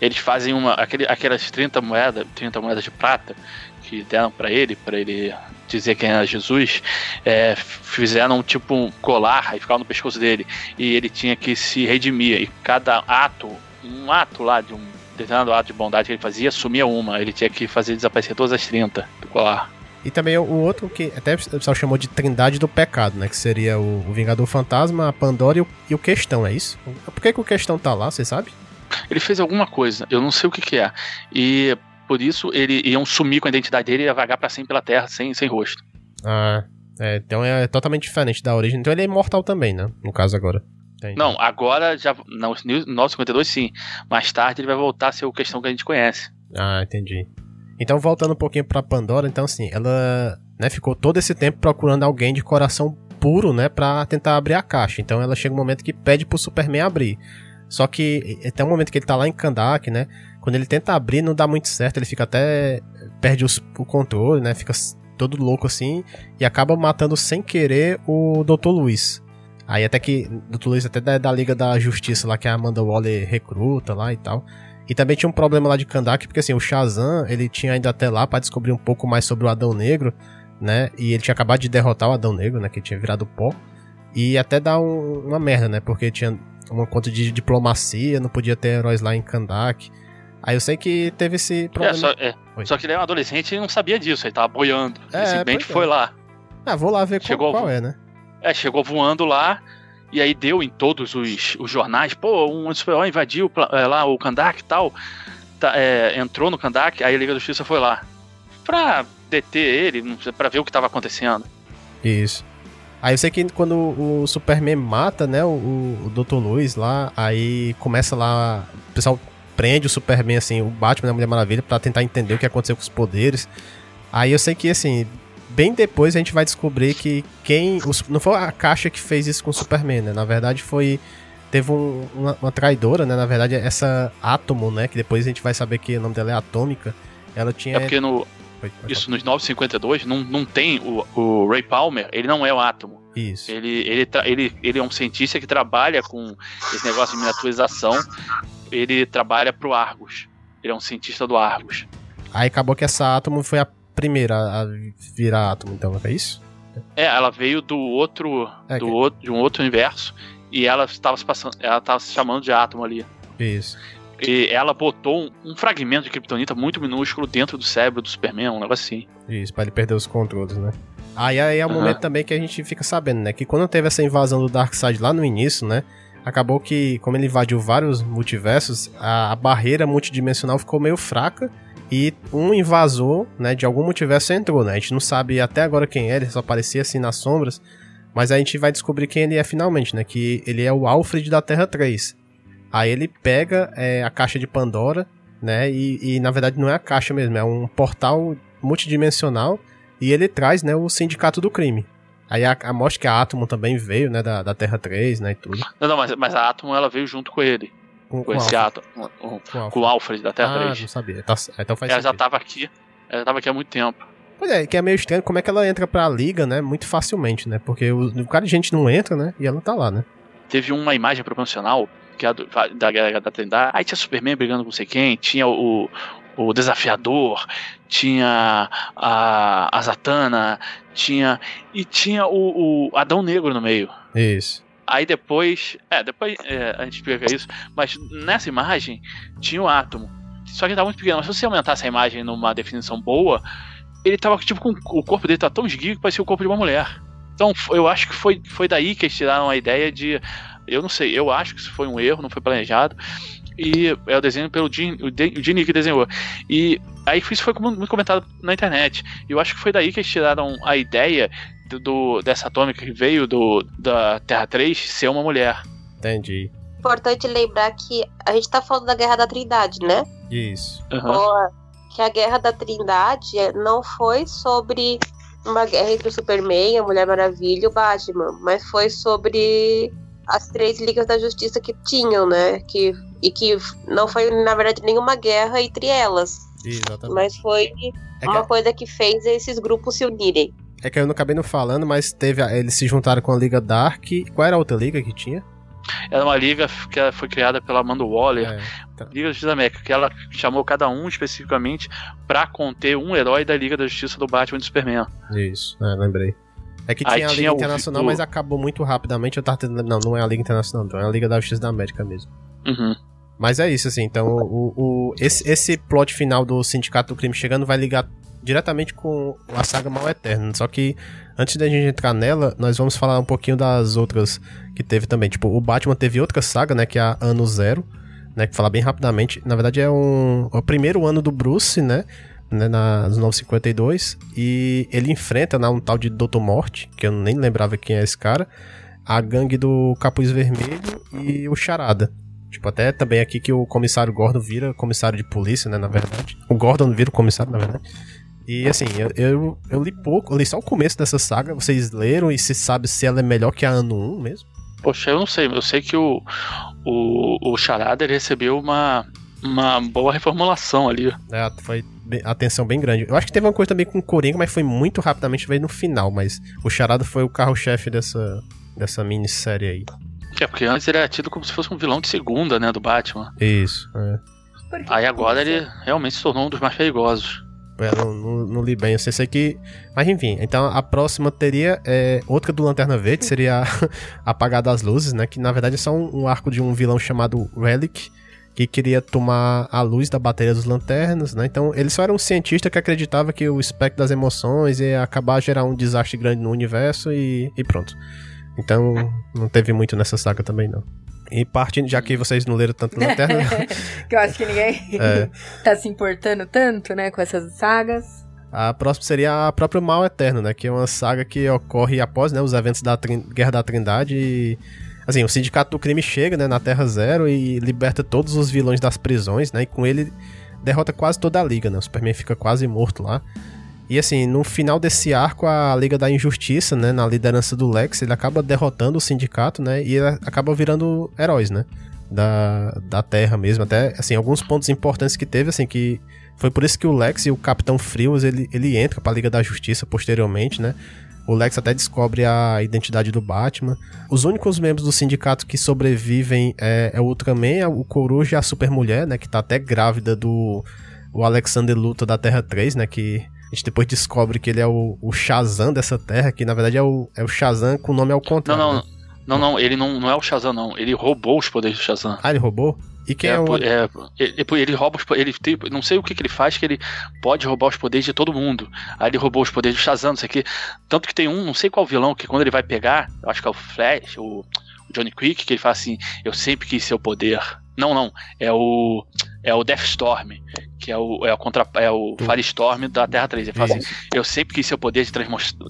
Eles fazem uma, aquele, aquelas 30 moedas, 30 moedas de prata que deram para ele, para ele dizer quem era Jesus, é, fizeram tipo um colar e ficaram no pescoço dele. E ele tinha que se redimir. E cada ato, um ato lá de um determinado ato de bondade que ele fazia, sumia uma. Ele tinha que fazer desaparecer todas as 30 do colar. E também o outro que até o pessoal chamou de Trindade do Pecado, né? Que seria o, o Vingador Fantasma, a Pandora e o, e o Questão, é isso? Por que, que o Questão tá lá, você sabe? Ele fez alguma coisa, eu não sei o que, que é. E por isso ele iam sumir com a identidade dele e ia vagar pra sempre pela Terra sem, sem rosto. Ah, é, então é totalmente diferente da origem. Então ele é imortal também, né? No caso agora. Entendi. Não, agora já. No 952 sim. Mais tarde ele vai voltar a ser o questão que a gente conhece. Ah, entendi. Então voltando um pouquinho pra Pandora, então assim, ela né, ficou todo esse tempo procurando alguém de coração puro, né, pra tentar abrir a caixa. Então ela chega um momento que pede pro Superman abrir. Só que até um momento que ele tá lá em Kandak, né? Quando ele tenta abrir, não dá muito certo, ele fica até. perde os, o controle, né? Fica todo louco assim e acaba matando sem querer o Dr. Luiz. Aí até que Dr. Luiz até da, da Liga da Justiça lá que a Amanda Waller recruta lá e tal. E também tinha um problema lá de Kandak, porque assim, o Shazam, ele tinha ainda até lá para descobrir um pouco mais sobre o Adão Negro, né? E ele tinha acabado de derrotar o Adão Negro, né? Que tinha virado pó. E até dar um, uma merda, né? Porque tinha uma conta de diplomacia, não podia ter heróis lá em Kandak. Aí eu sei que teve esse problema. É, só, é, só, que ele era um adolescente e não sabia disso, ele tava boiando. É, simplesmente foi lá. Ah, vou lá ver chegou qual, qual é, né? É, chegou voando lá, e aí deu em todos os, os jornais, pô, um super-herói invadiu é, lá o Kandak e tal, tá, é, entrou no Kandak, aí a Liga da Justiça foi lá. Pra deter ele, pra ver o que tava acontecendo. Isso. Aí eu sei que quando o Superman mata, né, o, o Dr. Luiz lá, aí começa lá, o pessoal prende o Superman, assim, o Batman da Mulher Maravilha, para tentar entender o que aconteceu com os poderes. Aí eu sei que, assim, bem depois a gente vai descobrir que quem. Os, não foi a caixa que fez isso com o Superman, né? Na verdade foi. Teve um, uma, uma, traidora, né? Na verdade, essa Átomo, né? Que depois a gente vai saber que o nome dela é Atômica. Ela tinha. É porque no. isso nos 952 não, não tem o, o Ray Palmer, ele não é o átomo. Isso. Ele, ele, ele, ele é um cientista que trabalha com esse negócio de miniaturização. Ele trabalha pro Argus. Ele é um cientista do Argus. Aí acabou que essa átomo foi a primeira a virar átomo, então, é isso? É, ela veio do outro. É do que... outro de um outro universo. E ela estava se passando. Ela estava se chamando de átomo ali. Isso. E ela botou um, um fragmento de kryptonita muito minúsculo dentro do cérebro do Superman, um negócio assim. Isso, pra ele perder os controles, né? Aí, aí é o uhum. momento também que a gente fica sabendo, né? Que quando teve essa invasão do Darkseid lá no início, né? Acabou que, como ele invadiu vários multiversos, a, a barreira multidimensional ficou meio fraca e um invasor, né, de algum multiverso entrou, né? A gente não sabe até agora quem é, ele só aparecia assim nas sombras, mas a gente vai descobrir quem ele é finalmente, né? Que ele é o Alfred da Terra 3. Aí ele pega é, a caixa de Pandora, né? E, e, na verdade não é a caixa mesmo, é um portal multidimensional e ele traz, né, o Sindicato do Crime. Aí a, a mostra que a Atom também veio, né, da, da Terra 3, né, e tudo. Não, não, mas, mas a Atom ela veio junto com ele. Com, com, esse ato. Com, com, com, o Alfred da Terra ah, 3. não sabia. Tá, então faz ela sentido. já tava aqui. Ela já tava aqui há muito tempo. Pois é, que é meio estranho como é que ela entra pra liga, né? Muito facilmente, né? Porque o, o cara de gente não entra, né? E ela tá lá, né? Teve uma imagem promocional que é do, da Guerra da Trindade. Aí tinha Superman brigando com não sei quem, tinha o, o Desafiador, tinha a, a Zatanna, tinha. E tinha o, o Adão Negro no meio. Isso. Aí depois. É, depois é, a gente explica isso. Mas nessa imagem tinha o átomo. Só que ele tava muito pequeno. Mas se você aumentasse a imagem numa definição boa, ele tava tipo com. O corpo dele tá tão esguio que parecia o corpo de uma mulher. Então eu acho que foi, foi daí que eles tiraram a ideia de. Eu não sei, eu acho que isso foi um erro, não foi planejado. E é o desenho pelo Gene, o que desenhou. E aí isso foi muito comentado na internet. Eu acho que foi daí que eles tiraram a ideia do, dessa atômica que veio do, da Terra 3 ser uma mulher. Entendi. Importante lembrar que a gente tá falando da Guerra da Trindade, né? Isso. Uhum. Que a Guerra da Trindade não foi sobre uma guerra entre o Superman, a Mulher Maravilha e o Batman, mas foi sobre as três ligas da justiça que tinham, né? Que, e que não foi, na verdade, nenhuma guerra entre elas. Exatamente. Mas foi é uma que... coisa que fez esses grupos se unirem. É que eu não acabei não falando, mas teve. Eles se juntaram com a Liga Dark. Qual era a outra liga que tinha? Era uma liga que foi criada pela Amanda Waller, é, tá. Liga da Justiça América, que ela chamou cada um especificamente para conter um herói da Liga da Justiça do Batman e do Superman. Isso, é, lembrei. É que tinha Aí a Liga tinha Internacional, o... mas acabou muito rapidamente. Eu tava tentando. Não, não é a Liga Internacional, não. É a Liga da Justiça da América mesmo. Uhum. Mas é isso, assim. Então, o, o, esse, esse plot final do Sindicato do Crime chegando vai ligar diretamente com a saga Mal Eterno. Só que antes da gente entrar nela, nós vamos falar um pouquinho das outras que teve também. Tipo, o Batman teve outra saga, né? Que é a Ano Zero, né? Que falar bem rapidamente. Na verdade, é um é o primeiro ano do Bruce, né? né na, nos 952. E ele enfrenta né, um tal de Doutor Morte, que eu nem lembrava quem é esse cara. A gangue do Capuz Vermelho e o Charada. Tipo, até também aqui que o comissário Gordon vira comissário de polícia, né, na verdade. O Gordon vira o comissário, na verdade. E assim, eu, eu, eu, li pouco, eu li só o começo dessa saga. Vocês leram e se sabe se ela é melhor que a ano 1 mesmo? Poxa, eu não sei. Eu sei que o, o, o Charada recebeu uma, uma boa reformulação ali. É, foi atenção bem grande. Eu acho que teve uma coisa também com o Coringa, mas foi muito rapidamente, veio no final. Mas o Charada foi o carro-chefe dessa, dessa minissérie aí. É, porque antes ele era tido como se fosse um vilão de segunda, né, do Batman. Isso, é. Aí agora ele realmente se tornou um dos mais perigosos. É, não, não, não, li bem, eu sei, sei que. Mas enfim, então a próxima teria é, outra do Lanterna Verde, seria Apagar das Luzes, né? Que na verdade é só um, um, arco de um vilão chamado Relic, que queria tomar a luz da bateria dos lanternas, né? Então ele só era um cientista que acreditava que o espectro das emoções ia acabar a gerar um desastre grande no universo e, e pronto. Então não teve muito nessa saga também, não. E partindo, já que vocês não leram tanto Lanterna. que eu acho que ninguém é. tá se importando tanto, né, com essas sagas. A próxima seria a própria Mal Eterno, né? Que é uma saga que ocorre após né, os eventos da Guerra da Trindade e. Assim, o Sindicato do Crime chega né, na Terra Zero e liberta todos os vilões das prisões, né? E com ele derrota quase toda a liga, né? O Superman fica quase morto lá. E assim, no final desse arco, a Liga da Injustiça, né, na liderança do Lex, ele acaba derrotando o sindicato, né, e ele acaba virando heróis, né, da, da Terra mesmo. Até, assim, alguns pontos importantes que teve, assim, que foi por isso que o Lex e o Capitão Frios, ele, ele entra pra Liga da Justiça posteriormente, né. O Lex até descobre a identidade do Batman. Os únicos membros do sindicato que sobrevivem é, é o Ultraman, o Coruja e a Supermulher, né, que tá até grávida do o Alexander Luthor da Terra 3, né, que a gente depois descobre que ele é o, o Shazam dessa terra, que na verdade é o, é o Shazam com o nome ao contrário. Não, não, né? não, não, ele não, não é o Shazam, não. Ele roubou os poderes do Shazam. Ah, ele roubou? E quem é, é o. É, ele, ele rouba os ele tem, Não sei o que, que ele faz, que ele pode roubar os poderes de todo mundo. Aí ele roubou os poderes do Shazam, não sei o que. Tanto que tem um, não sei qual vilão, que quando ele vai pegar, eu acho que é o Flash, o, o Johnny Quick, que ele fala assim: Eu sempre quis ser o poder. Não, não. É o. É o Deathstorm que é o, é o, contra, é o Firestorm da Terra 3. Ele fala assim: Eu sempre quis ser o poder de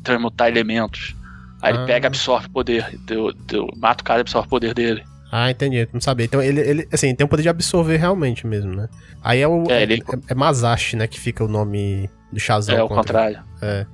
transmutar elementos. Aí ah. ele pega e absorve o poder. Deu, deu, mata o cara e absorve o poder dele. Ah, entendi. Não sabia. Então ele, ele, assim, tem o poder de absorver realmente mesmo, né? Aí é o. É, ele... é, é Masashi, né? Que fica o nome do Shazam. É o contrário. É.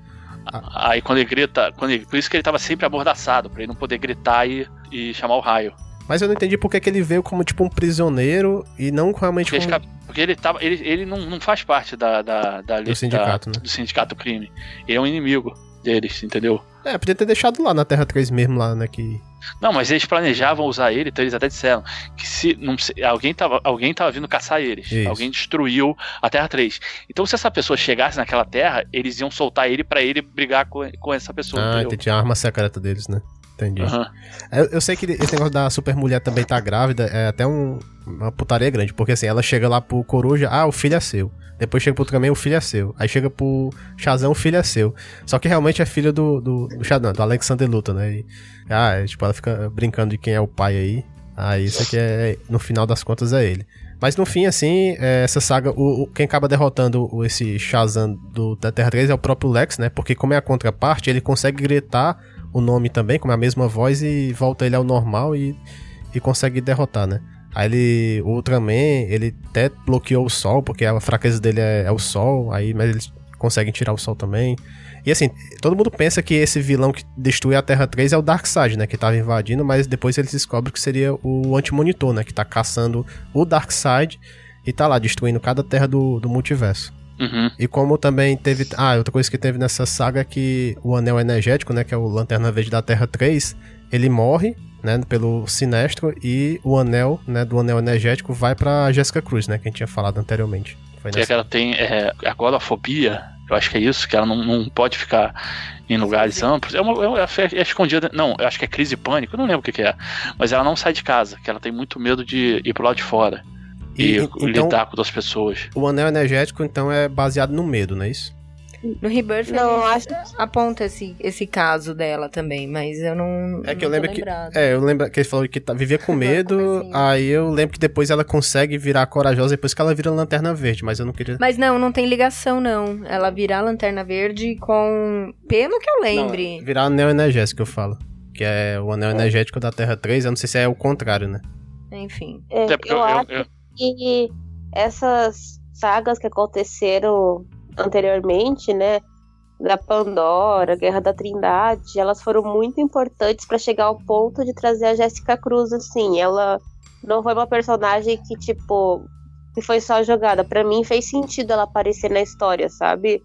Aí quando ele grita. Quando ele, por isso que ele tava sempre amordaçado, pra ele não poder gritar e, e chamar o raio. Mas eu não entendi porque que ele veio como tipo um prisioneiro e não realmente porque como... Porque ele, tava, ele, ele não, não faz parte da, da, da do sindicato, da, né? do sindicato crime. Ele é um inimigo deles, entendeu? É, podia ter deixado lá na Terra 3 mesmo, lá, né? Que... Não, mas eles planejavam usar ele, então eles até disseram que se não, alguém, tava, alguém tava vindo caçar eles. Isso. Alguém destruiu a Terra 3. Então, se essa pessoa chegasse naquela terra, eles iam soltar ele para ele brigar com, com essa pessoa. Ah, entendeu? tinha a arma secreta deles, né? Entendi. Uhum. Eu, eu, sei que esse negócio da super mulher também tá grávida, é até um, uma putaria grande, porque assim, ela chega lá pro Coruja, ah, o filho é seu. Depois chega pro Ultraman, o filho é seu. Aí chega pro Shazam, o filho é seu. Só que realmente é filho do, do, do Shazam, do Alexander Luthor, né? E, ah, é, tipo, ela fica brincando de quem é o pai aí. Ah, isso aqui é, no final das contas, é ele. Mas no fim, assim, é, essa saga, o, o, quem acaba derrotando esse Shazam do, da Terra 3 é o próprio Lex, né? Porque como é a contraparte, ele consegue gritar o nome também, com a mesma voz, e volta ele ao normal e, e consegue derrotar, né? Aí ele, o Ultraman, ele até bloqueou o sol, porque a fraqueza dele é, é o sol, aí, mas eles conseguem tirar o sol também. E assim, todo mundo pensa que esse vilão que destrui a Terra 3 é o Darkseid, né? Que tava invadindo, mas depois eles descobrem que seria o Anti-Monitor, né? Que tá caçando o Darkseid e tá lá destruindo cada terra do, do multiverso. Uhum. E como também teve. Ah, outra coisa que teve nessa saga é que o anel energético, né? Que é o Lanterna Verde da Terra 3, ele morre, né? Pelo Sinestro e o anel, né? Do anel energético vai pra Jessica Cruz, né? Que a gente tinha falado anteriormente. Foi nessa... Que ela tem é, agorafobia, eu acho que é isso, que ela não, não pode ficar em lugares amplos. É, uma, é, é, é, escondida. Não, eu acho que é crise e pânico, eu não lembro o que, que, é. Mas ela não sai de casa, que ela tem muito medo de ir pro lado de fora. E, e então, lidar com outras pessoas. O anel energético, então, é baseado no medo, não é isso? No Rebirth não, acho... aponta esse, esse caso dela também, mas eu não. É que não eu lembro que. É, eu lembro que ele falou que tá, vivia com medo. assim. Aí eu lembro que depois ela consegue virar corajosa depois que ela vira lanterna verde, mas eu não queria. Mas não, não tem ligação, não. Ela virar lanterna verde com. Pelo que eu lembre. Não, virar anel energético, eu falo. Que é o anel é. energético da Terra 3, eu não sei se é o contrário, né? Enfim. É, eu, eu, acho eu, que essas sagas que aconteceram anteriormente, né, da Pandora, Guerra da Trindade, elas foram muito importantes para chegar ao ponto de trazer a Jéssica Cruz assim. Ela não foi uma personagem que tipo que foi só jogada. Para mim fez sentido ela aparecer na história, sabe?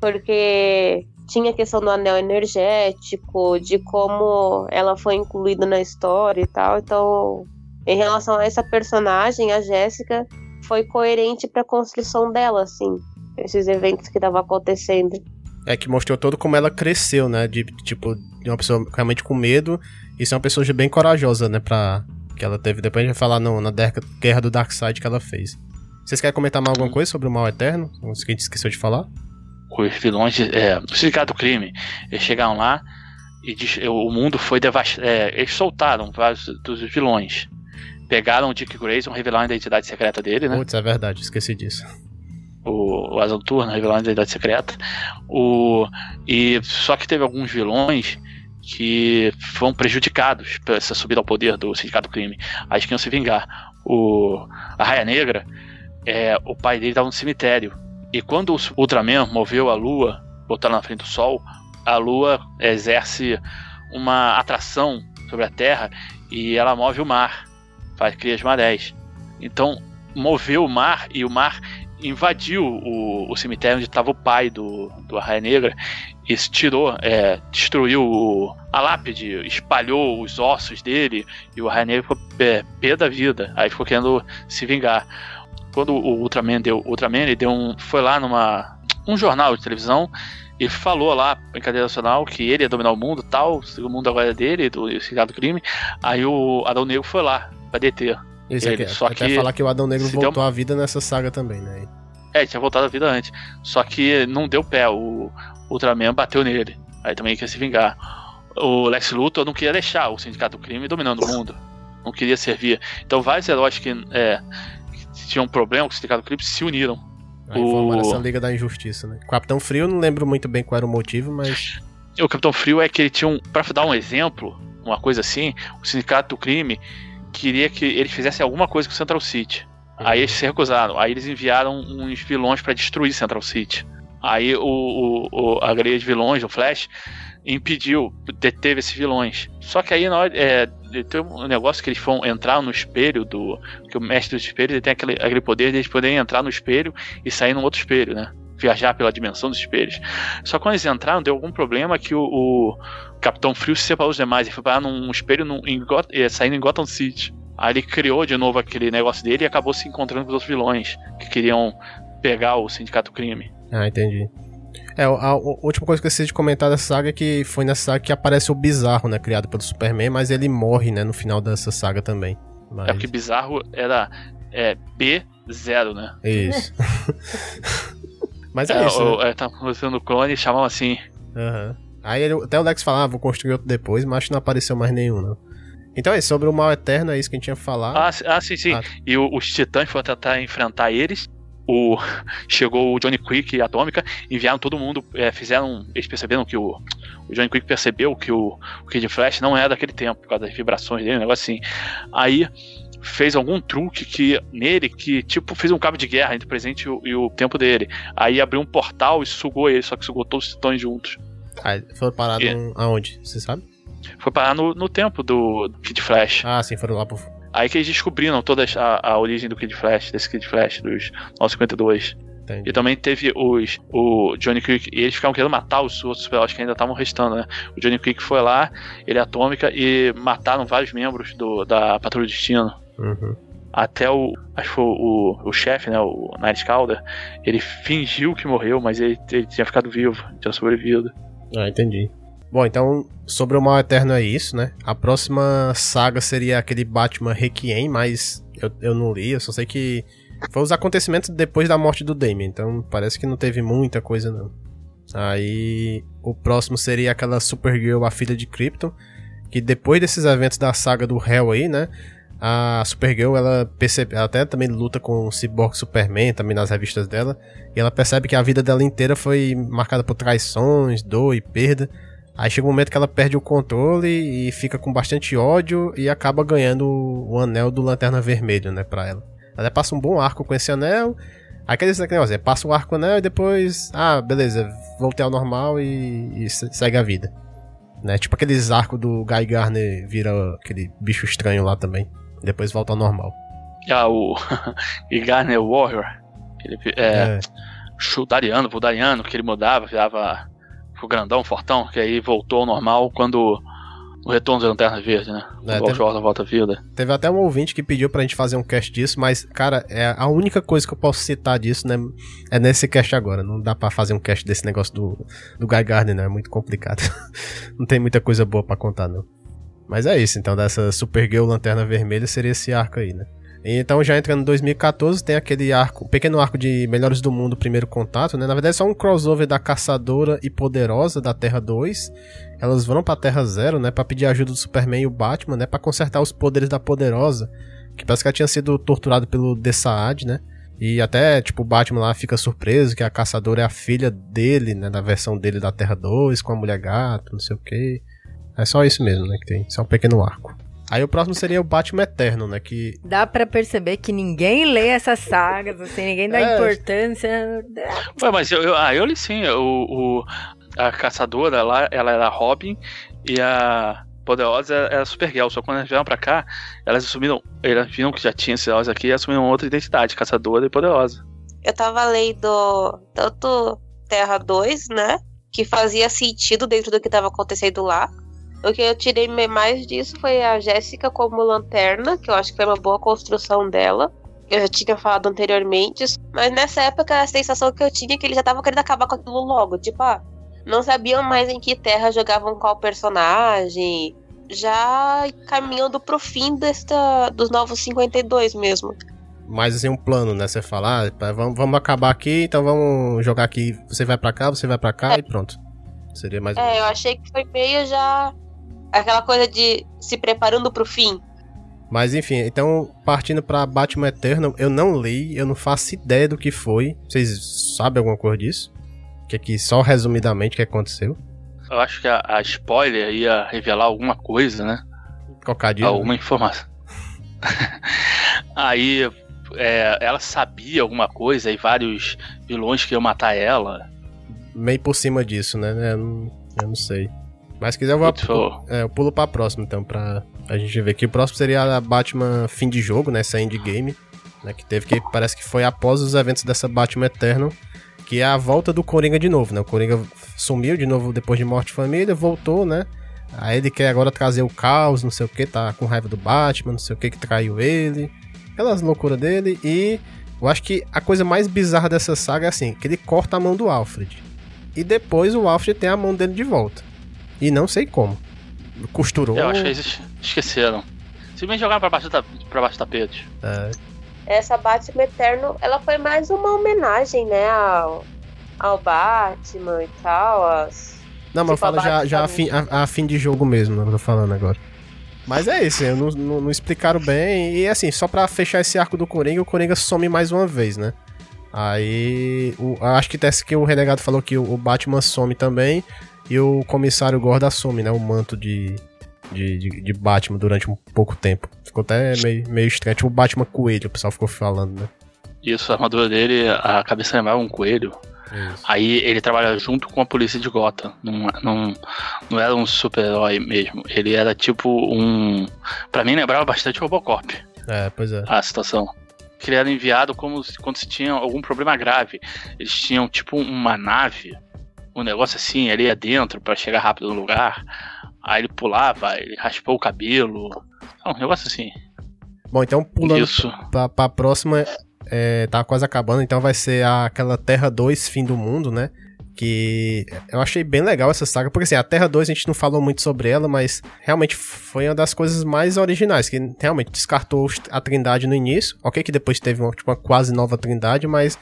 Porque tinha a questão do anel energético, de como ela foi incluída na história e tal. Então, em relação a essa personagem, a Jéssica foi coerente pra construção dela, assim. Esses eventos que estavam acontecendo. É que mostrou todo como ela cresceu, né? De, tipo, de uma pessoa realmente com medo e ser uma pessoa bem corajosa, né? Pra, que ela teve. Depois a gente vai falar no, na guerra do Darkseid que ela fez. Vocês querem comentar mais alguma coisa sobre o Mal Eterno? O que a gente esqueceu de falar? Os vilões, é, o Sindicato do Crime, eles chegaram lá e o mundo foi devastado. É, eles soltaram vários dos vilões. Pegaram o Dick Grayson, revelaram a identidade secreta dele, né? Putz, é verdade, esqueci disso. O, o Asa revelaram a identidade secreta. O, e só que teve alguns vilões que foram prejudicados por essa subida ao poder do Sindicato do Crime. Aí que iam se vingar. O, a Raia Negra, é, o pai dele estava no cemitério. E quando o Ultraman moveu a Lua, botar na frente do Sol, a Lua exerce uma atração sobre a Terra e ela move o mar, faz cria as marés. Então moveu o mar e o mar invadiu o, o cemitério onde estava o pai do, do Arraia Negra e se tirou, é, destruiu o, a lápide, espalhou os ossos dele e o Arraia Negra ficou pé, pé da vida. Aí ficou querendo se vingar. Quando o Ultraman deu, Ultraman ele deu um, foi lá numa um jornal de televisão ele falou lá em cadeia nacional que ele ia dominar o mundo tal, o mundo agora é dele, do do Crime. Aí o Adão Negro foi lá pra deter. Isso ele. Aqui, Só até que falar que o Adão Negro voltou à vida nessa saga também, né? É, tinha voltado à vida antes. Só que não deu pé, o Ultraman bateu nele. Aí também quer se vingar. O Lex Luthor não queria deixar o Sindicato do Crime dominando o mundo. Não queria servir. Então vários heróis que, é, que tinham um problema com o Sindicato do Crime se uniram Aí o... essa Liga da Injustiça, né? Capitão Frio, não lembro muito bem qual era o motivo, mas. O Capitão Frio é que ele tinha um. Pra dar um exemplo, uma coisa assim, o Sindicato do Crime queria que ele fizesse alguma coisa com Central City. Uhum. Aí eles se recusaram. Aí eles enviaram uns vilões para destruir Central City. Aí o, o, o, a galeria de vilões, o Flash, impediu, deteve esses vilões. Só que aí na hora, é, tem um negócio que eles vão entrar no espelho do. Que o mestre dos espelhos ele tem aquele, aquele poder de eles poderem entrar no espelho e sair num outro espelho, né? Viajar pela dimensão dos espelhos. Só que quando eles entraram, deu algum problema que o, o Capitão Frio se separou dos demais e foi parar num espelho num, em Got é, saindo em Gotham City. Aí ele criou de novo aquele negócio dele e acabou se encontrando com os outros vilões que queriam pegar o Sindicato Crime. Ah, entendi. É, a, a, última coisa que eu esqueci de comentar dessa saga é que foi nessa saga que aparece o Bizarro, né? Criado pelo Superman, mas ele morre, né? No final dessa saga também. Mas... É porque Bizarro era é, B0, né? Isso. mas é, é isso. O, né? é, tá mostrando o clone e chamam assim. Aham. Uhum. Aí ele, até o Lex falava, ah, vou construir outro depois, mas acho que não apareceu mais nenhum, não. Então é sobre o mal eterno, é isso que a gente tinha falado. Ah, ah sim, sim. Ah. E o, os titãs foram tentar enfrentar eles o chegou o Johnny Quick e a Atômica, enviaram todo mundo, é, fizeram, eles perceberam que o, o Johnny Quick percebeu que o, o Kid Flash não é daquele tempo, por causa das vibrações dele, um negócio assim. Aí fez algum truque que nele que tipo fez um cabo de guerra entre o presente e o, e o tempo dele. Aí abriu um portal e sugou ele, só que sugou todos os titãs juntos. Ah, foi parado e... aonde? Você sabe? Foi parar no, no tempo do, do Kid Flash. Ah, sim, foram lá pro Aí que eles descobriram toda a, a origem do Kid Flash, desse Kid Flash, dos 952. Entendi. E também teve os, o Johnny Quick, e eles ficavam querendo matar os outros super que ainda estavam restando, né? O Johnny Quick foi lá, ele é atômica, e mataram vários membros do, da Patrulha do Destino. Uhum. Até o. Acho que foi o, o chefe, né? O Nightcrawler. Ele fingiu que morreu, mas ele, ele tinha ficado vivo, tinha sobrevivido. Ah, entendi. Bom, então, sobre o Mal Eterno é isso, né? A próxima saga seria aquele Batman Requiem, mas eu, eu não li, eu só sei que foi os acontecimentos depois da morte do Damien, então parece que não teve muita coisa não. Aí o próximo seria aquela Supergirl, a filha de Krypton, que depois desses eventos da saga do Hell aí, né? A Supergirl, ela percebe, ela até também luta com o Cyborg Superman, também nas revistas dela, e ela percebe que a vida dela inteira foi marcada por traições, dor e perda. Aí chega um momento que ela perde o controle e fica com bastante ódio e acaba ganhando o anel do Lanterna Vermelho, né, pra ela. Ela passa um bom arco com esse anel. Aí quer dizer, negócio, é, passa o arco anel e depois, ah, beleza, voltei ao normal e, e segue a vida. Né? Tipo aqueles arcos do Guy Garner vira aquele bicho estranho lá também. Depois volta ao normal. Ah, o Guy Garner Warrior. Ele, é, é. Chutariano, Vudariano, que ele mudava, virava ficou grandão, fortão, que aí voltou ao normal quando o retorno da Lanterna Verde, né? É, o teve- Volta, à Vida. Teve até um ouvinte que pediu pra gente fazer um cast disso, mas, cara, é a única coisa que eu posso citar disso, né? É nesse cast agora. Não dá pra fazer um cast desse negócio do, do Guy Gardner, né? É muito complicado. não tem muita coisa boa pra contar, não. Mas é isso, então, dessa Supergirl Lanterna Vermelha seria esse arco aí, né? Então, já entrando em 2014, tem aquele arco, um pequeno arco de Melhores do Mundo, Primeiro Contato, né? Na verdade, é só um crossover da Caçadora e Poderosa da Terra 2. Elas vão pra Terra Zero, né? Pra pedir ajuda do Superman e o Batman, né? Pra consertar os poderes da Poderosa. Que parece que ela tinha sido torturada pelo Dessaad, né? E até, tipo, o Batman lá fica surpreso que a Caçadora é a filha dele, né? Da versão dele da Terra 2, com a Mulher Gato, não sei o quê. É só isso mesmo, né? Que tem. Só um pequeno arco. Aí o próximo seria o Batman Eterno, né? Que Dá pra perceber que ninguém lê essas sagas, assim, ninguém dá É. importância. Ué, mas eu, eu- ah, eu li sim. O, o- a caçadora lá, ela era Robin e a Poderosa era Supergirl. Só quando elas vieram pra cá, elas assumiram. Elas viram que já tinha esses heróis aqui e assumiram outra identidade, Caçadora e Poderosa. Eu tava lendo tanto Terra 2, né? Que fazia sentido dentro do que tava acontecendo lá. O que eu tirei mais disso foi a Jéssica como lanterna, que eu acho que foi uma boa construção dela. Eu já tinha falado anteriormente. Mas nessa época a sensação que eu tinha é que eles já estavam querendo acabar com aquilo logo. Tipo, ah, não sabiam mais em que terra jogavam qual personagem. Já caminhando pro fim desta, dos novos 52 mesmo. mais assim um plano, né? Você fala, ah, vamos, vamos acabar aqui, então vamos jogar aqui. Você vai pra cá, você vai pra cá e pronto. Seria mais É, eu achei que foi meio já aquela coisa de se preparando pro fim. Mas enfim, então partindo pra Batman Eternal, eu não li, eu não faço ideia do que foi. Vocês sabem alguma coisa disso? Que aqui só resumidamente o que aconteceu? Eu acho que a, a spoiler ia revelar alguma coisa, né? Cocadilho. alguma informação. Aí é, ela sabia alguma coisa e vários vilões queriam matar ela. Meio por cima disso, né? Eu não, eu não sei. Mas se quiser eu vou. É, eu pulo pra próxima, então, pra a gente ver aqui. O próximo seria a Batman fim de jogo, né? Essa endgame, né? Que teve que parece que foi após os eventos dessa Batman Eternal, que é a volta do Coringa de novo, né? O Coringa sumiu de novo depois de morte família, voltou, né? Aí ele quer agora trazer o caos, não sei o que, tá com raiva do Batman, não sei o que, que traiu ele. Aquelas loucuras dele. E eu acho que a coisa mais bizarra dessa saga é assim, que ele corta a mão do Alfred. E depois o Alfred tem a mão dele de volta. E não sei como. Costurou. Eu acho que eles esqueceram. Simplesmente jogaram pra baixo, pra baixo do tapete. É, Essa Batman Eterno, ela foi mais uma homenagem, né, ao, ao Batman e tal. As... Não, mas eu Tipo, a falo já, já a, fim, a, a fim de jogo mesmo, né, eu tô falando agora. Mas é isso, eu não, não, não explicaram bem. E assim, só pra fechar esse arco do Coringa, o Coringa some mais uma vez, né? Aí. O, acho que desse que o Renegado falou que o, o Batman some também. E o comissário Gordon assume, né? O manto de, de, de, de Batman durante um pouco tempo. Ficou até meio, meio estranho. Tipo o Batman Coelho, o pessoal ficou falando, né? Isso, a armadura dele, a cabeça lembrava um coelho. Isso. Aí ele trabalha junto com a polícia de Gotham. Não, não, não era um super-herói mesmo. Ele era tipo um. Pra mim lembrava bastante Robocop É, pois é. a situação. Que ele era enviado como se- quando se tinha algum problema grave. Eles tinham tipo uma nave, um negócio assim, ali adentro pra chegar rápido no lugar. Aí ele pulava, ele raspou o cabelo. É um negócio assim. Bom, então pulando Isso. pra, pra próxima, é, tá quase acabando, então vai ser a- aquela Terra 2 Fim do Mundo, né? Que eu achei bem legal essa saga, porque assim, a Terra 2 a gente não falou muito sobre ela, mas realmente foi uma das coisas mais originais, que realmente descartou a Trindade no início. Ok, que depois teve uma, tipo, uma quase nova Trindade, mas,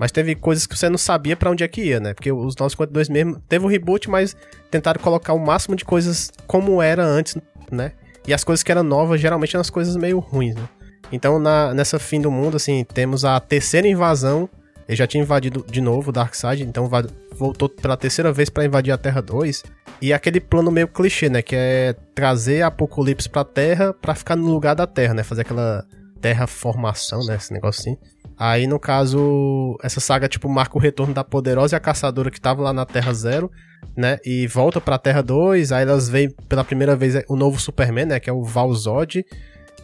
mas teve coisas que você não sabia pra onde é que ia, né? Porque os 952 mesmo teve o reboot, mas tentaram colocar o máximo de coisas como era antes, né? E as coisas que eram novas geralmente eram as coisas meio ruins, né? Então, na, nessa fim do mundo, assim, temos a terceira invasão. Ele já tinha invadido de novo o Darkseid, então voltou pela terceira vez pra invadir a Terra 2. E aquele plano meio clichê, né? Que é trazer Apocalipse pra Terra pra ficar no lugar da Terra, né? Fazer aquela terraformação, né? Esse negócio assim. Aí, no caso, essa saga, tipo, marca o retorno da Poderosa e a Caçadora que tava lá na Terra Zero, né? E volta pra Terra 2, aí elas veem pela primeira vez o novo Superman, né? Que é o Valzod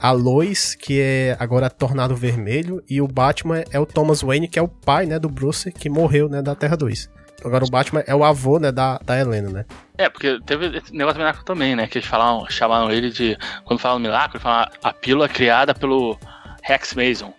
a Lois, que é agora Tornado Vermelho, e o Batman é o Thomas Wayne, que é o pai, né, do Bruce, que morreu, né, da Terra 2. agora o Batman é o avô, né, da, da Helena, né? É, porque teve esse negócio do Milagro também, né? Que eles falavam, chamaram ele de. Quando falam Milagro, eles falam a pílula criada pelo Rex Mason.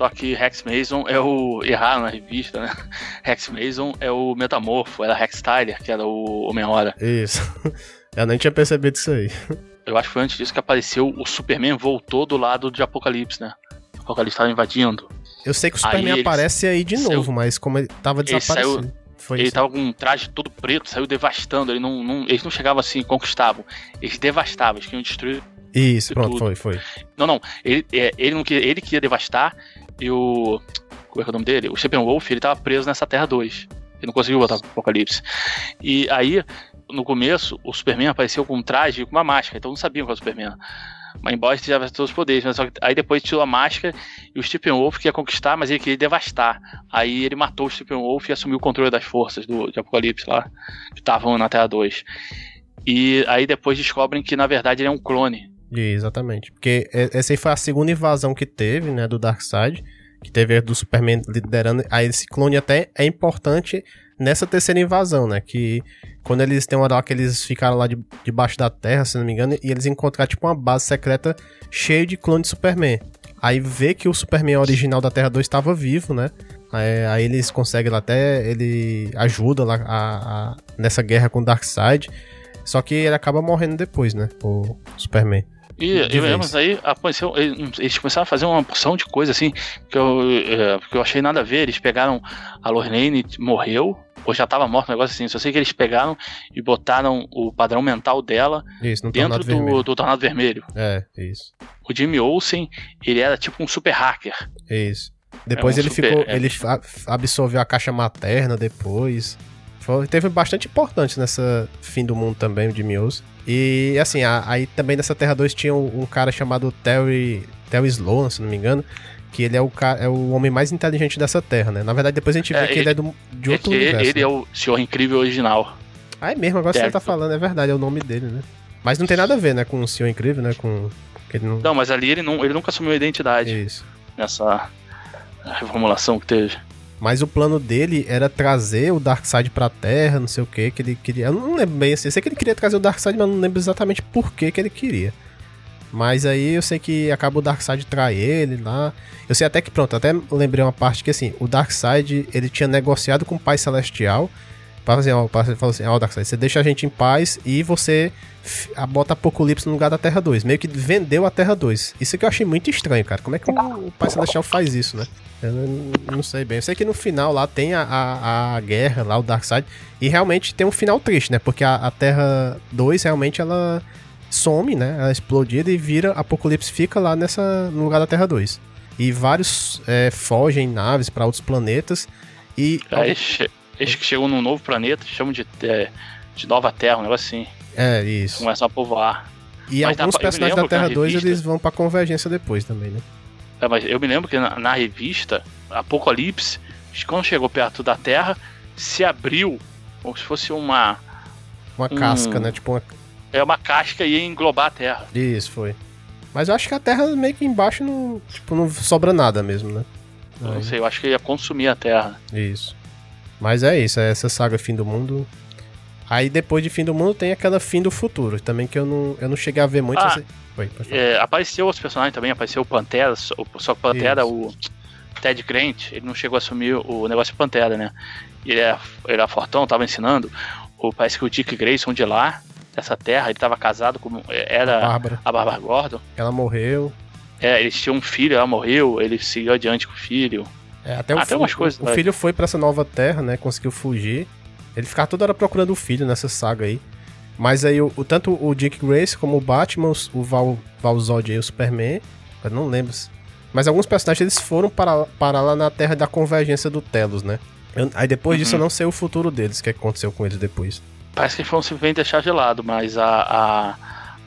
Só que Rex Mason é o. Erraram na revista, né? Rex Mason é o Metamorfo, era Rex Tyler, que era o Homem-Hora. Isso. Eu nem tinha percebido isso aí. Eu acho que foi antes disso que apareceu o Superman voltou do lado de Apocalipse, né? O Apocalipse estava invadindo. Eu sei que o Superman Aí aparece aí de saiu- novo, mas como ele tava Ele saiu- Ele tava com um traje todo preto, saiu devastando. Ele não, não- eles não chegavam assim, conquistavam. Eles devastavam, eles queriam destruir. Isso, pronto, tudo. foi, foi. Não, não. Ele, é, ele não queria, ele queria devastar e o. Como é que é o nome dele? O Steppenwolf, ele tava preso nessa Terra 2. Ele não conseguiu voltar pro Apocalipse. E aí, no começo, o Superman apareceu com um traje e com uma máscara, então não sabiam qual era o Superman. Mas embora tivesse todos os poderes, mas só que aí depois tirou a máscara e o Steppenwolf queria conquistar, mas ele queria devastar. Aí ele matou o Steppenwolf e assumiu o controle das forças do, de Apocalipse lá, que estavam na Terra 2. E aí depois descobrem que na verdade ele é um clone. Exatamente. Porque essa aí foi a segunda invasão que teve, né, do Darkseid. Que teve do Superman liderando. Aí esse clone até é importante nessa terceira invasão, né? Que quando eles têm uma hora que eles ficaram lá de, debaixo da terra, se não me engano, e eles encontraram tipo uma base secreta cheia de clone de Superman. Aí vê que o Superman original da Terra 2 estava vivo, né? Aí, aí eles conseguem lá até. Ele ajuda lá a- a- nessa guerra com o Darkseid. Só que ele acaba morrendo depois, né? O Superman. E, e mas aí apareceu, eles começaram a fazer uma porção de coisa assim que eu, é, que eu achei nada a ver. Eles pegaram a Lorraine, morreu, ou já estava morta, um negócio assim. Só sei que eles pegaram e botaram o padrão mental dela Isso, dentro Vermelho. do, do Tornado Vermelho. É, isso. O Jimmy Olsen, ele era tipo um super hacker. Isso. Depois um ele super- ficou. é. Ele absorveu a caixa materna depois. Foi- teve bastante importante nessa fim do mundo também, o Jimmy Olsen. E assim, a- aí também nessa Terra 2 tinha um, um cara chamado Terry, Terry Sloan, se não me engano. Que ele é o, é o homem mais inteligente dessa Terra, né? Na verdade, depois a gente vê É, que ele- ele é do- de outro ele universo. ele é o Senhor Incrível original. Ah, é mesmo, agora você Certo. tá falando, é verdade, é o nome dele, né? Mas não tem nada a ver, né, com o Senhor Incrível, né? Com. ele não... Não, mas ali ele, não, ele nunca assumiu a identidade Isso. nessa reformulação que teve. Mas o plano dele era trazer o Darkseid pra Terra, não sei o que, que ele queria. Eu não lembro bem assim. Eu sei que ele queria trazer o Darkseid, mas não lembro exatamente por que, que ele queria. Mas aí eu sei que acaba o Darkseid trai ele lá. Eu sei até que, pronto, até lembrei uma parte que assim, o Darkseid ele tinha negociado com o Pai Celestial. Pra fazer, ó, falou assim, ó, Darkseid, você deixa a gente em paz e você bota Apocalipse no lugar da Terra 2. Meio que vendeu a Terra 2. Isso que eu achei muito estranho, cara. Como é que o, Pai Celestial faz isso, né? Eu não, não sei bem. Eu sei que no final lá tem a, a, a guerra lá, o Darkseid. E realmente tem um final triste, né? Porque a, a Terra 2 realmente ela some, né? Ela é explodida e vira. Apocalipse fica lá nessa, no lugar da Terra 2. E vários é, fogem em naves pra outros planetas. E. Che- eles que chegam num novo planeta, chamam de, é, de Nova Terra, um negócio assim. É, isso. Começam a povoar. E Mas alguns pra- personagens da Terra 2 revista- eles vão pra convergência depois também, né? É, mas eu me lembro que na, na revista Apocalipse, quando chegou perto da Terra, se abriu como se fosse uma Uma Hum. casca, né? Tipo uma. é uma casca e ia englobar a Terra. Isso, foi. Mas eu acho que a Terra meio que embaixo não. Tipo, não sobra nada mesmo, né? Não Aí. sei, eu acho que ia consumir a Terra. Isso. Mas é isso, é essa saga Fim do Mundo. Aí depois de Fim do Mundo tem aquela Fim do Futuro, também que eu não, eu não cheguei a ver muito. Ah, essa- Oi, pode falar. É, apareceu outros personagens também, apareceu o Pantera, só que o Pantera, Isso. o Ted Grant, ele não chegou a assumir o negócio de Pantera, né? Ele era, ele era fortão, tava ensinando. O, parece que o Dick Grayson de lá, dessa terra, ele tava casado com. Era Bárbara, a Barbara Gordon. ela morreu. É, eles tinham um filho, ela morreu, ele seguiu adiante com o filho. É, até o, Ah, filho, umas coisas, o né? filho foi pra essa nova terra, né? Conseguiu fugir. Ele ficava toda hora procurando o filho nessa saga aí. Mas aí, o, o- tanto o Dick Grace como o Batman, o Val, Valzod e o Superman, eu não lembro. Mas alguns personagens eles foram para, para lá na terra da convergência do Telos, né? Eu- aí depois disso eu Uhum. não sei o futuro deles, o que aconteceu com eles depois. Parece que eles foram simplesmente deixar de lado, mas a, a,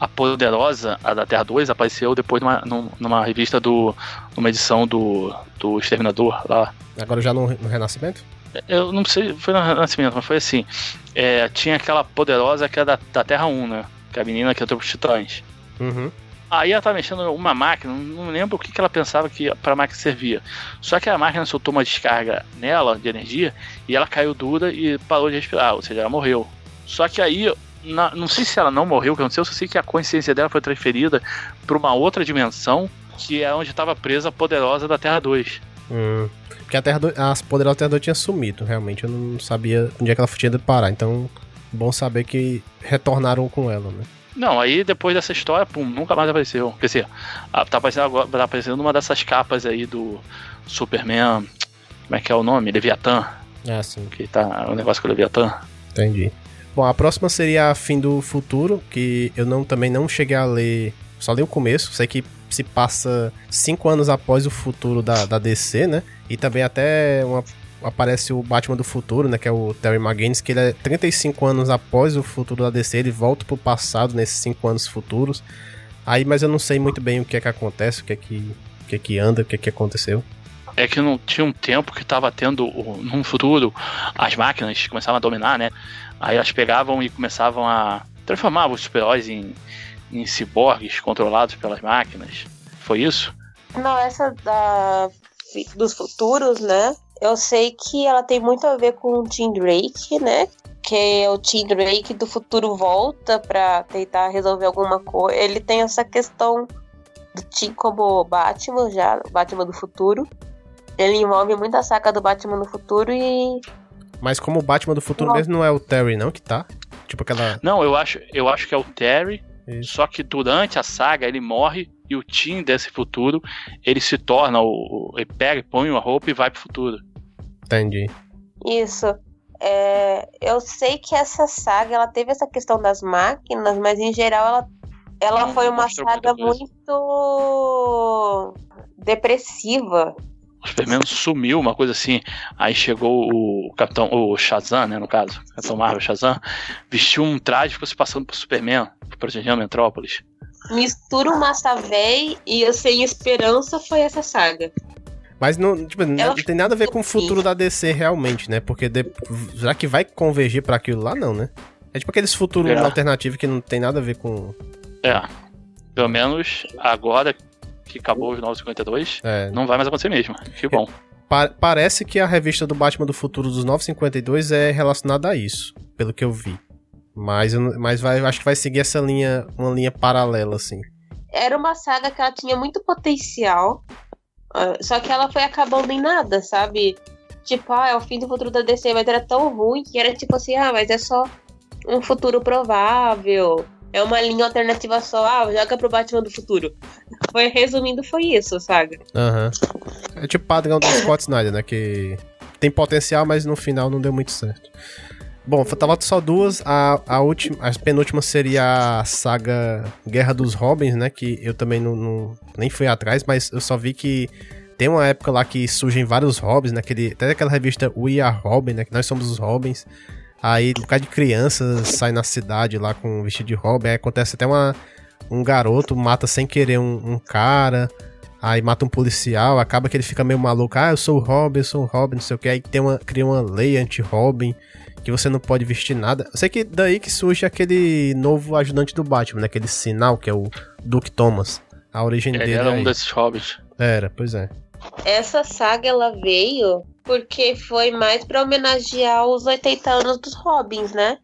a poderosa, a da Terra 2, apareceu depois numa, num- numa revista do. numa edição do, do Exterminador lá. Agora já no, no Renascimento? Eu não sei, foi no Renascimento, mas foi assim. É, tinha aquela poderosa que é da, da Terra 1, né? Que é a menina que entrou pros Titãs. Uhum. Aí ela tava mexendo uma máquina, não lembro o que, que ela pensava que para a máquina servia. Só que a máquina soltou uma descarga nela de energia e ela caiu dura e parou de respirar, ou seja, ela morreu. Só que aí, na, não sei se ela não morreu, o que aconteceu, só sei que a consciência dela foi transferida para uma outra dimensão, que é onde estava presa a poderosa da Terra 2. Hum. Porque a Terra 2, as poderosas Terra 2 tinha sumido, realmente. Eu não sabia onde é que ela tinha de parar. Então, bom saber que retornaram com ela, né? Não, aí depois dessa história, pum, nunca mais apareceu. Quer dizer, tá aparecendo agora, tá aparecendo uma dessas capas aí do Superman. Como é que é o nome? Leviatã. Ah, sim. Que tá o um negócio com o Leviatã. Entendi. Bom, a próxima seria a Fim do Futuro, que eu não também não cheguei a ler, só li o começo, sei que se passa cinco anos após o futuro da, da DC, né? E também até uma, aparece o Batman do futuro, né? Que é o Terry McGinnis, que ele é 35 anos após o futuro da DC, ele volta pro passado nesses cinco anos futuros. Aí, mas eu não sei muito bem o que é que acontece, o que é que, o que, é que anda, o que é que aconteceu. É que não tinha um tempo que tava tendo, num futuro, as máquinas começavam a dominar, né? Aí elas pegavam e começavam a transformar os super-heróis em, em ciborgues controlados pelas máquinas. Foi isso? Não, essa da, dos futuros, né? Eu sei que ela tem muito a ver com o Tim Drake, né? Que o Tim Drake do futuro volta para tentar resolver alguma coisa. Ele tem essa questão do Tim como Batman já, Batman do futuro. Ele envolve muita saca do Batman no futuro e mas como o Batman do futuro não. mesmo não é o Terry, não, que tá? Tipo aquela. Não, eu acho, eu acho que é o Terry. Isso. Só que durante a saga ele morre e o Tim desse futuro ele se torna o. Ele pega, põe uma roupa e vai pro futuro. Entendi. Isso. É, eu sei que essa saga ela teve essa questão das máquinas, mas em geral ela, ela foi uma saga muito depressiva. O Superman sumiu, uma coisa assim. Aí chegou o Capitão, o Shazam, né, no caso, Capitão Marvel Shazam, vestiu um traje e ficou se passando por Superman, protegendo Metrópolis. Mistura o Massa Véi e o Sem Esperança foi essa saga. Mas não, tipo, não tem nada a ver com o futuro da DC realmente, né? Porque de, já que vai convergir para aquilo lá, não, né? É tipo aqueles futuros é. alternativos que não tem nada a ver com. É. Pelo menos agora que acabou os 952, é. não vai mais acontecer mesmo. Que bom. Pa parece que a revista do Batman do Futuro dos 952 é relacionada a isso, pelo que eu vi. Mas, mas vai, acho que vai seguir essa linha, uma linha paralela, assim. Era uma saga que ela tinha muito potencial, ah, só que ela foi acabando em nada, sabe? Tipo, ah, é o fim do futuro da DC, mas era tão ruim que era tipo assim, ah, mas é só um futuro provável é uma linha alternativa só, ah, joga pro Batman do futuro. Foi resumindo, foi isso, sabe? Aham. Uhum. É tipo padrão do Scott Snyder, né? Que tem potencial, mas no final não deu muito certo. Bom, tava só duas. A, a última, a penúltima seria a saga Guerra dos Robins, né? Que eu também não, não, nem fui atrás, mas eu só vi que tem uma época lá que surgem vários Robins, naquele, né, até aquela revista We Are Robin, né? Que nós somos os Robins. Aí um bocado de crianças sai na cidade lá com um vestido de Robin. Aí acontece até uma, um garoto mata sem querer um, um, cara. Aí mata um policial. Acaba que ele fica meio maluco. Ah, eu sou o Robin, eu sou o Robin, não sei o que. Aí tem uma, cria uma lei anti-Robin. Que você não pode vestir nada. Eu sei que daí que surge aquele novo ajudante do Batman, né? Aquele sinal que é o Duke Thomas. A origem ele dele. Era é um desses Hobbits. Era, pois é. Essa saga ela veio porque foi mais para homenagear os 80 anos dos Robins, né?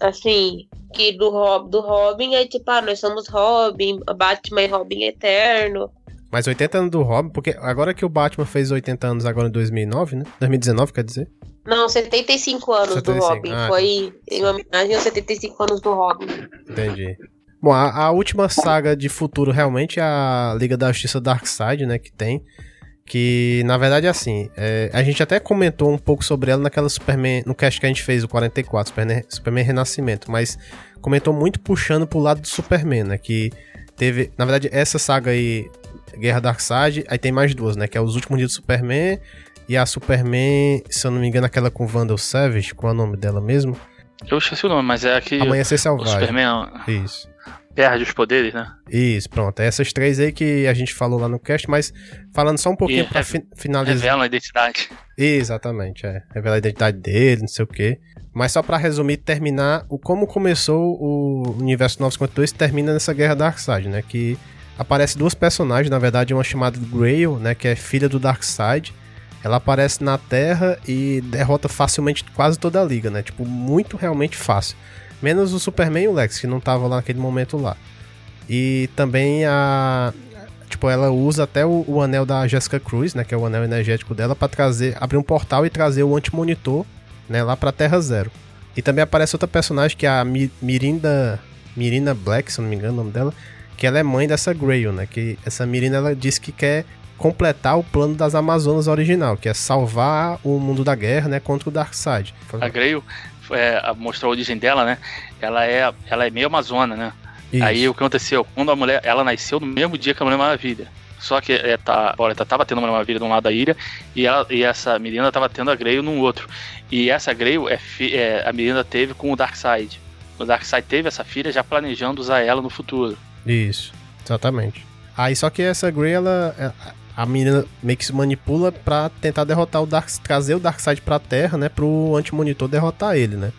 Assim, que do, Rob, do Robin é tipo, ah, nós somos Robin, Batman e Robin eterno. Mas 80 anos do Robin, porque agora que o Batman fez 80 anos agora em 2009, né? 2019, quer dizer? Não, 75 anos 75. do Robin. Ah, foi tá. em homenagem aos 75 anos do Robin. Entendi. Bom, a, a, última saga de futuro realmente é a Liga da Justiça Darkseid, né? Que tem. Que na verdade é assim. É, a gente até comentou um pouco sobre ela naquela Superman. No cast que a gente fez, o 44, Superman, Superman Renascimento. Mas comentou muito puxando pro lado do Superman, né? Que teve. Na verdade, essa saga aí, Guerra Darkseid, aí tem mais duas, né? Que é os últimos dias do Superman. E a Superman, se eu não me engano, aquela com Vandal Savage, qual é o nome dela mesmo? Eu esqueci o nome, mas é aqui. Amanhecer Selvagem. O Superman. Isso perde os poderes, né? Isso, pronto. É essas três aí que a gente falou lá no cast, mas falando só um pouquinho para fi finalizar. Revela a identidade. Exatamente, é. Revela a identidade dele, não sei o quê. Mas só para resumir, terminar o como começou o universo 952 termina nessa guerra Darkseid, né? Que aparece duas personagens, na verdade, uma chamada Grail, né, que é filha do Darkseid. Ela aparece na Terra e derrota facilmente quase toda a liga, né? Tipo, muito realmente fácil. Menos o Superman e o Lex, que não tava lá naquele momento lá. E também a tipo, ela usa até o, o, anel da Jessica Cruz, né, que é o anel energético dela para trazer, abrir um portal e trazer o anti-monitor, né, lá para Terra Zero. E também aparece outra personagem que é a Mirinda Mirina Black, se não me engano o nome dela, que ela é mãe dessa Grail, né? Que essa Mirina ela disse que quer completar o plano das Amazonas original, que é salvar o mundo da guerra, né, contra o Darkseid. A Grail é, mostrou a origem dela, né? Ela é, ela é meio amazona, né? Isso. Aí o que aconteceu? Quando a mulher, ela nasceu no mesmo dia que a Mulher Maravilha. Só que é, tá, a Boleta tava tendo uma Maravilha de um lado da ilha e, ela, e essa menina tava tendo a Grail no outro. E essa Grail é, é, a menina teve com o Darkseid. O Darkseid teve essa filha já planejando usar ela no futuro. Isso, exatamente. Aí só que essa Grey, ela. A menina meio que se manipula pra tentar derrotar o Dark, trazer o Darkseid pra Terra, né? Pro Anti-Monitor derrotar ele, né?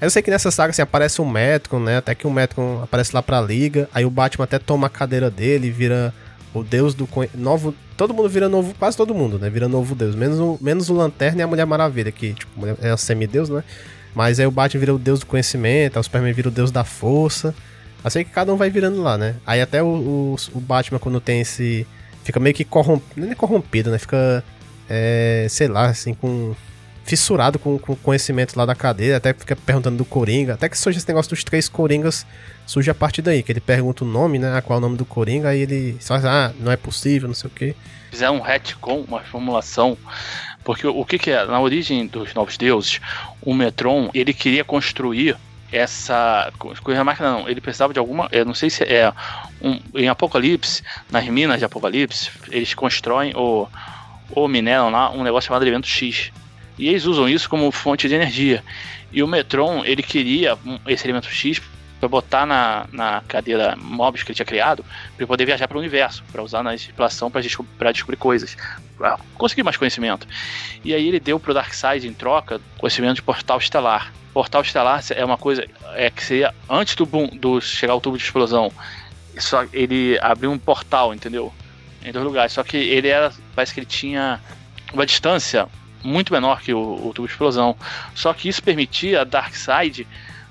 Eu sei que nessa saga assim, aparece um Metron, né? Até que o Metron aparece lá pra Liga. Aí o Batman até toma a cadeira dele, vira o deus do novo. Todo mundo vira novo, quase todo mundo, né? Vira novo deus. Menos o, menos o Lanterna e a Mulher Maravilha, que tipo, é a semideus, né? Mas aí o Batman vira o deus do conhecimento, aí o Superman vira o deus da força. Assim que cada um vai virando lá, né? Aí até o, o, o Batman, quando tem esse. Fica meio que corrompido. Não é corrompido, né? Fica. É, sei lá, assim, com. Fissurado com, com conhecimento lá da cadeia, até fica perguntando do Coringa. Até que surge esse negócio dos três Coringas, surge a partir daí, que ele pergunta o nome, né? Qual é o nome do Coringa, aí ele diz, ah, não é possível, não sei o quê. Fizer um retcon, uma formulação porque o que, que é? Na origem dos Novos Deuses, o Metron, ele queria construir essa coisa máquina não, ele precisava de alguma, eu não sei se é um, em Apocalipse, nas minas de Apocalipse, eles constroem ou, ou mineram lá um negócio chamado elemento X. E eles usam isso como fonte de energia. E o Metron, ele queria esse elemento X para botar na, na cadeira Mobius que ele tinha criado, para poder viajar para o universo, para usar na exploração para descobrir coisas, pra conseguir mais conhecimento. E aí ele deu para o Darkseid em troca conhecimento de portal estelar portal estelar é uma coisa é que seria antes do boom, do chegar ao tubo de explosão. Só ele abriu um portal, entendeu? Em dois lugares. Só que ele era, parece que ele tinha uma distância muito menor que o, o tubo de explosão. Só que isso permitia a Darkseid,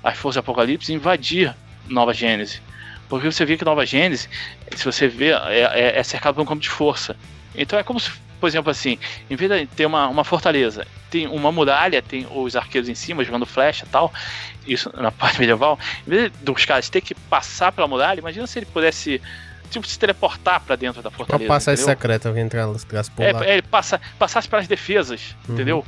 as forças de Apocalipse, invadir Nova Gênese. Porque você vê que Nova Gênese, se você vê, é, é, é cercado por um campo de força. Então é como se por exemplo, assim, em vez de ter uma, uma fortaleza, tem uma muralha, tem os arqueiros em cima jogando flecha e tal, isso na parte medieval, em vez dos caras ter que passar pela muralha, imagina se ele pudesse tipo, se teleportar para dentro da fortaleza. Uma passagem secreta, alguém entrar nas por é, é, ele passa, passasse pelas defesas, uhum. entendeu?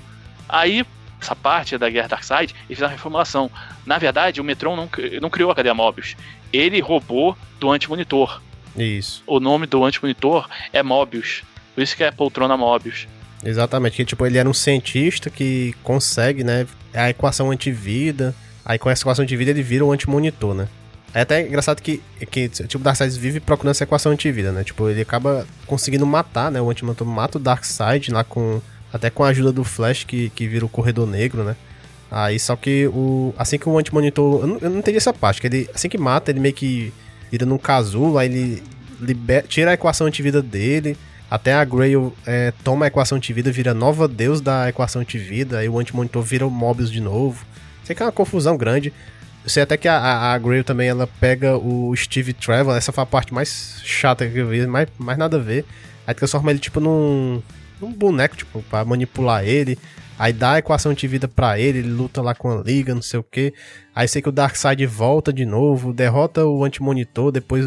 Aí, essa parte da Guerra Darkseid, eles fizeram a reformulação. Na verdade, o Metron não, não criou a cadeia Mobius. Ele roubou do anti-monitor. Isso. O nome do anti-monitor é Mobius. Por isso que é poltrona Mobius. Exatamente, que tipo, ele era um cientista que consegue, né, a equação antivida, aí com essa equação antivida ele vira um antimonitor, né? É até engraçado que, que tipo, o Darkseid vive procurando essa equação antivida, né? Tipo, ele acaba conseguindo matar, né? O antimonitor mata o Darkseid lá com... Até com a ajuda do Flash, que, que vira o Corredor Negro, né? Aí só que o... Assim que o antimonitor... Eu não, eu não entendi essa parte, que ele... Assim que mata, ele meio que vira num casulo, aí ele liber, tira a equação antivida dele até a Grail é, toma a equação de vida, vira nova deus da equação de vida, aí o anti-monitor vira o Mobius de novo. Sei que é uma confusão grande. Eu sei até que a, a, a Grail também ela pega o Steve Trevor, essa foi a parte mais chata que eu vi, mais, mais nada a ver. Aí transforma ele tipo num, num boneco, tipo, pra manipular ele. Aí dá a equação de vida pra ele, ele luta lá com a liga, não sei o que. Aí sei que o Darkseid volta de novo, derrota o anti-monitor, depois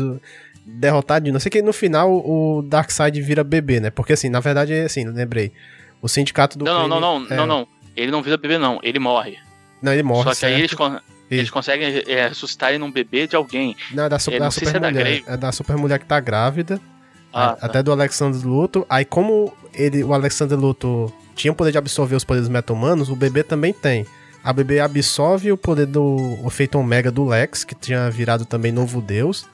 derrotar de não sei que no final o Darkseid vira bebê, né? Porque assim, na verdade é assim, lembrei. O sindicato do Não, não, não, não, é... não, não. Ele não vira bebê não, ele morre. Não, ele morre. Só que certo. aí eles, eles conseguem é, ressuscitar ele num bebê de alguém. Não, é da, su é, da super mulher. É, é da super mulher que tá grávida. Ah, tá. Até do Alexander Luthor. Aí como ele, o Alexander Luthor tinha o poder de absorver os poderes meta-humanos, o bebê também tem. A bebê absorve o poder do efeito Omega do Lex, que tinha virado também novo deus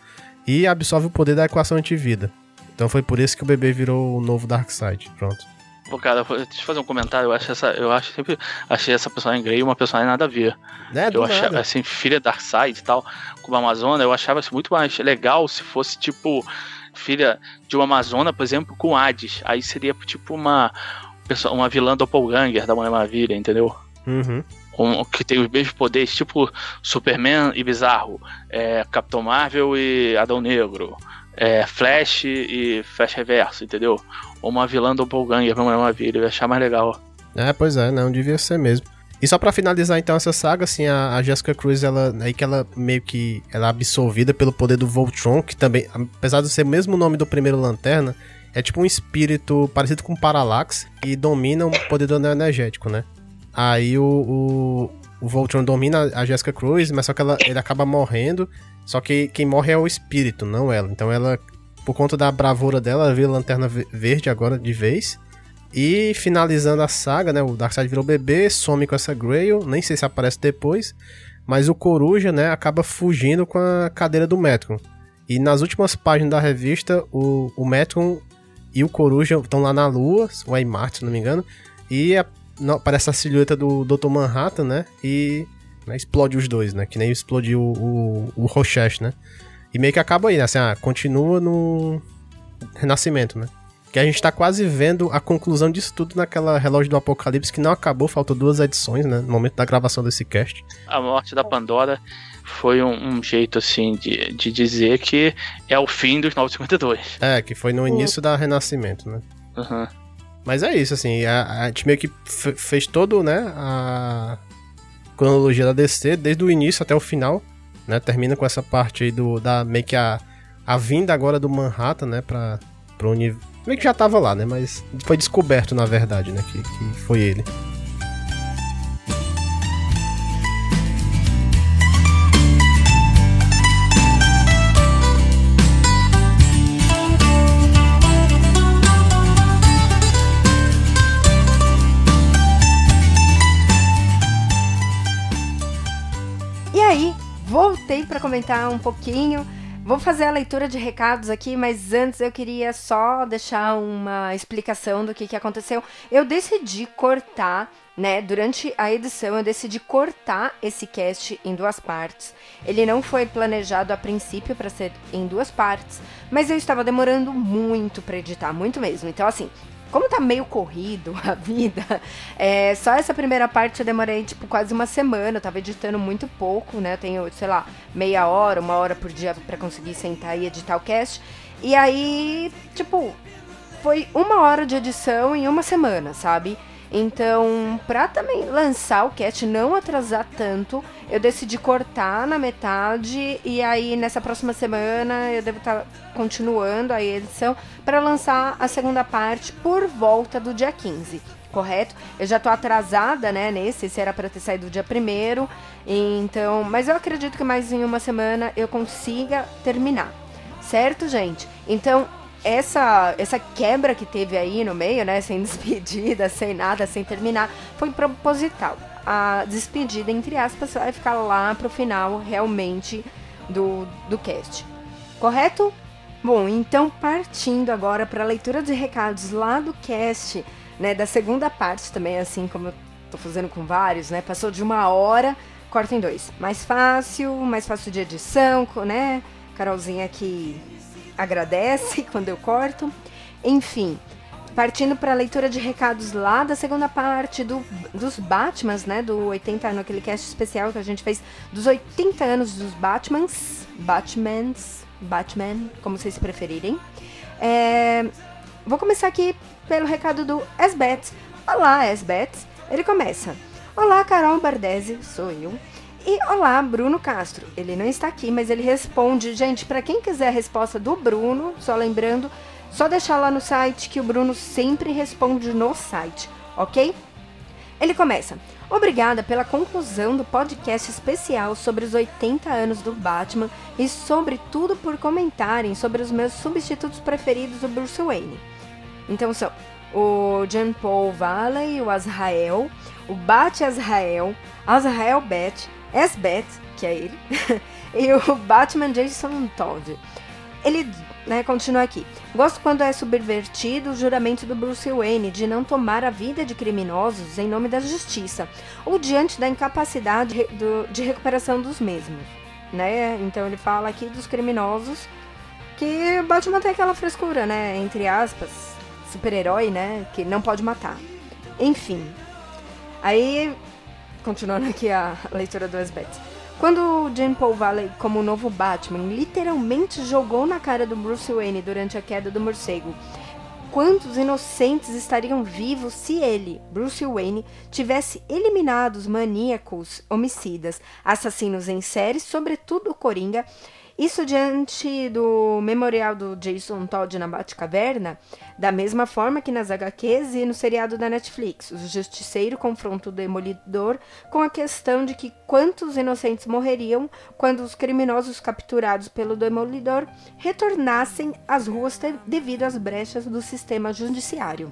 e absorve o poder da equação antivida. Então foi por isso que o bebê virou o novo Darkseid. Pronto. Pô, cara, deixa eu fazer um comentário. Eu acho essa, eu acho sempre achei essa personagem Grey uma personagem nada a ver. É, eu achava nada. assim, filha Darkseid e tal, como a Amazônia, eu achava isso muito mais legal se fosse tipo filha de uma Amazona, por exemplo, com Hades. Aí seria tipo uma, uma vilã doppelganger da Mulher Maravilha, entendeu? Uhum. Um, que tem os mesmos poderes, tipo Superman e Bizarro, é, Capitão Marvel e Adão Negro, é, Flash e Flash Reverso, entendeu? Ou uma vilã doppelganger pra Mulher Maravilha, eu ia achar mais legal. É, pois é, não devia ser mesmo. E só para finalizar então essa saga, assim, a, a, Jessica Cruz, ela aí que ela meio que ela é absorvida pelo poder do Voltron, que também, apesar de ser o mesmo nome do primeiro Lanterna, é tipo um espírito parecido com Parallax e domina o poder do anel energético, né? Aí o, o, o Voltron domina a Jessica Cruz, mas só que ela, ele acaba morrendo, só que quem morre é o espírito, não ela. Então ela, por conta da bravura dela, ela vira Lanterna Verde agora de vez. E finalizando a saga, né? O Darkseid virou bebê, some com essa Grail, nem sei se aparece depois. Mas o Coruja, né, acaba fugindo com a cadeira do Metron. E nas últimas páginas da revista, o, o Metron e o Coruja estão lá na Lua, o em Marte, se não me engano. E a, não, aparece a silhueta do Dr. Manhattan, né? E né, explode os dois, né? Que nem explodiu o, o, o né? E meio que acaba aí, né? Assim, ah, continua no Renascimento, né? Que a gente tá quase vendo a conclusão disso tudo naquela Relógio do Apocalipse que não acabou, faltou duas edições, né? No momento da gravação desse cast. A morte da Pandora foi um, um jeito, assim, de, de dizer que é o fim dos 952. É, que foi no início da Renascimento, né? Uhum. Mas é isso, assim, a, a gente meio que fez todo, né, a cronologia da DC, desde o início até o final, né? Termina com essa parte aí do, da meio que a, a vinda agora do Manhattan, né, pra, pro universo Meio que já tava lá, né? Mas foi descoberto, na verdade, né? Que, que foi ele. E aí, voltei para comentar um pouquinho Vou fazer a leitura de recados aqui, mas antes eu queria só deixar uma explicação do que, que aconteceu. Eu decidi cortar, né? Durante a edição, eu decidi cortar esse cast em duas partes. Ele não foi planejado a princípio para ser em duas partes, mas eu estava demorando muito para editar, muito mesmo. Então, assim, como tá meio corrido a vida, é, só essa primeira parte eu demorei, tipo, quase uma semana. Eu tava editando muito pouco, né? Eu tenho, sei lá, meia hora, uma hora por dia para conseguir sentar e editar o cast. E aí, tipo, foi uma hora de edição em uma semana, sabe? Então, pra também lançar o cast, não atrasar tanto, eu decidi cortar na metade e aí nessa próxima semana eu devo estar tá continuando a edição para lançar a segunda parte por volta do dia 15 correto? Eu já tô atrasada, né, nesse, esse era para ter saído dia primeiro, então, mas eu acredito que mais em uma semana eu consiga terminar, certo, gente? Então, essa, essa quebra que teve aí no meio, né? Sem despedida, sem nada, sem terminar, foi proposital. A despedida, entre aspas, vai ficar lá pro final realmente do, do cast. Correto? Bom, então partindo agora para a leitura de recados lá do cast, né? Da segunda parte também, assim como eu tô fazendo com vários, né? Passou de uma hora, corta em dois. Mais fácil, mais fácil de edição, né? Carolzinha aqui agradece quando eu corto. Enfim, partindo para a leitura de recados lá da segunda parte do, dos Batmans, né? Do 80 anos, aquele cast especial que a gente fez dos 80 anos dos Batmans. Batmans, Batman, como vocês preferirem. É, vou começar aqui pelo recado do Esbet. Olá, Esbet. Ele começa. Olá, Carol Bardesi, sou eu. E olá, Bruno Castro. Ele não está aqui, mas ele responde. Gente, para quem quiser a resposta do Bruno, só lembrando, só deixar lá no site que o Bruno sempre responde no site, ok? Ele começa. Obrigada pela conclusão do podcast especial sobre os 80 anos do Batman e sobretudo por comentarem sobre os meus substitutos preferidos do Bruce Wayne. Então são o Jean Paul Valley, o Azrael, o Bat Azrael, Azrael Bat, S-Bat, que é ele, e o Batman Jason Todd. Ele né, continua aqui. Gosto quando é subvertido o juramento do Bruce Wayne de não tomar a vida de criminosos em nome da justiça, ou diante da incapacidade de recuperação dos mesmos. Né? Então ele fala aqui dos criminosos Que Batman tem aquela frescura, né? Entre aspas, super-herói, né? Que não pode matar. Enfim. Aí, continuando aqui a leitura do Esbet. Quando Jane Paul Valley, como novo Batman, literalmente jogou na cara do Bruce Wayne durante a queda do morcego, quantos inocentes estariam vivos se ele, Bruce Wayne, tivesse eliminado os maníacos, homicidas, assassinos em série, sobretudo o Coringa, isso diante do memorial do Jason Todd na Batcaverna, da mesma forma que nas HQs e no seriado da Netflix. O Justiceiro confronta o Demolidor com a questão de que quantos inocentes morreriam quando os criminosos capturados pelo Demolidor retornassem às ruas devido às brechas do sistema judiciário.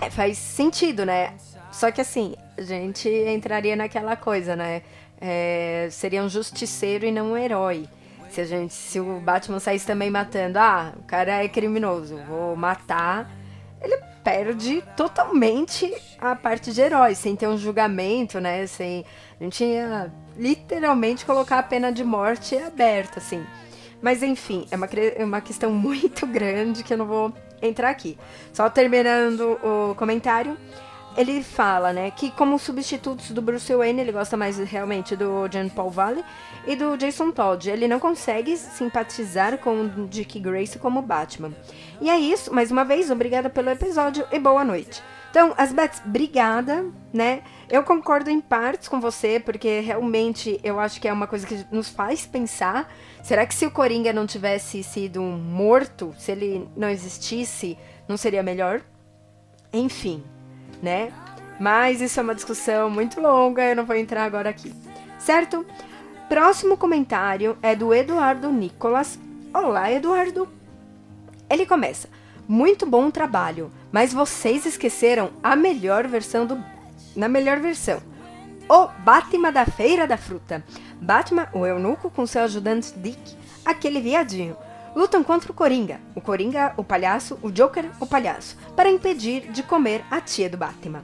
É, faz sentido, né? Só que assim, a gente entraria naquela coisa, né? É, seria um justiceiro e não um herói. Se a gente, se o Batman saísse também matando, ah, o cara é criminoso, vou matar, ele perde totalmente a parte de herói, sem ter um julgamento, né? Sem, a gente ia literalmente colocar a pena de morte aberta, assim. Mas enfim, é uma, é uma questão muito grande que eu não vou entrar aqui. Só terminando o comentário ele fala, né, que como substitutos do Bruce Wayne, ele gosta mais realmente do John Paul Valley e do Jason Todd. Ele não consegue simpatizar com o Dick Grace como Batman. E é isso, mais uma vez, obrigada pelo episódio e boa noite. Então, Asbeth, obrigada, né? Eu concordo em partes com você, porque realmente eu acho que é uma coisa que nos faz pensar. Será que se o Coringa não tivesse sido morto, se ele não existisse, não seria melhor? Enfim, né? Mas isso é uma discussão muito longa, eu não vou entrar agora aqui. Certo? Próximo comentário é do Eduardo Nicolas. Olá, Eduardo. Ele começa: Muito bom trabalho, mas vocês esqueceram a melhor versão do. Na melhor versão. O Batman da Feira da Fruta. Batman, o eunuco com seu ajudante Dick, aquele viadinho lutam contra o Coringa, o Coringa, o palhaço, o Joker, o palhaço, para impedir de comer a tia do Batman.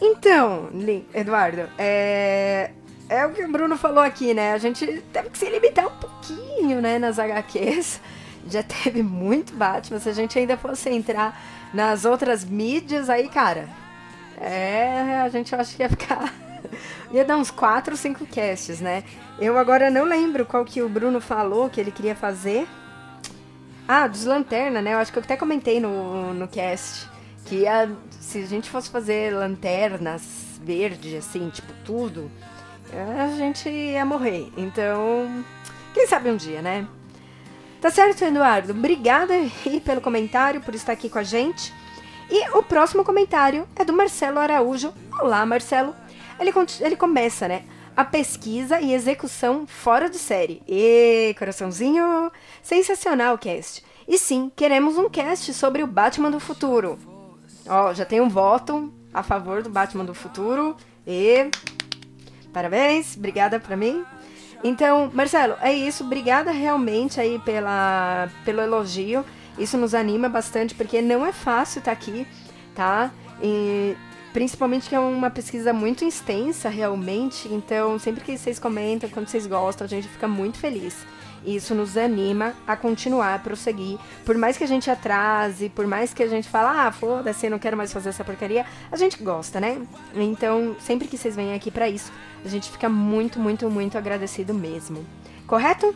Então, Eduardo, é, é o que o Bruno falou aqui, né? A gente teve que se limitar um pouquinho, né, nas HQs. Já teve muito Batman. Se a gente ainda fosse entrar nas outras mídias, aí, cara, é, a gente acha que ia ficar. ia dar uns 4 ou 5 casts, né? Eu agora não lembro qual que o Bruno falou que ele queria fazer. Ah, dos lanterna, né? Eu acho que eu até comentei no, no cast que a, se a gente fosse fazer lanternas verdes, assim, tipo tudo, a gente ia morrer. Então, quem sabe um dia, né? Tá certo, Eduardo? Obrigada aí pelo comentário, por estar aqui com a gente. E o próximo comentário é do Marcelo Araújo. Olá, Marcelo. Ele, ele começa, né? A pesquisa e execução fora de série. E coraçãozinho! Sensacional cast. E sim, queremos um cast sobre o Batman do futuro. Ó, já tem um voto a favor do Batman do futuro. E parabéns, obrigada para mim. Então, Marcelo, é isso. Obrigada realmente aí pela, pelo elogio. Isso nos anima bastante, porque não é fácil estar tá aqui, tá? E Principalmente que é uma pesquisa muito extensa, realmente. Então, sempre que vocês comentam, quando vocês gostam, a gente fica muito feliz. Isso nos anima a continuar, a prosseguir. Por mais que a gente atrase, por mais que a gente fale, ah, foda-se, não quero mais fazer essa porcaria, a gente gosta, né? Então, sempre que vocês vêm aqui para isso, a gente fica muito, muito, muito agradecido mesmo. Correto?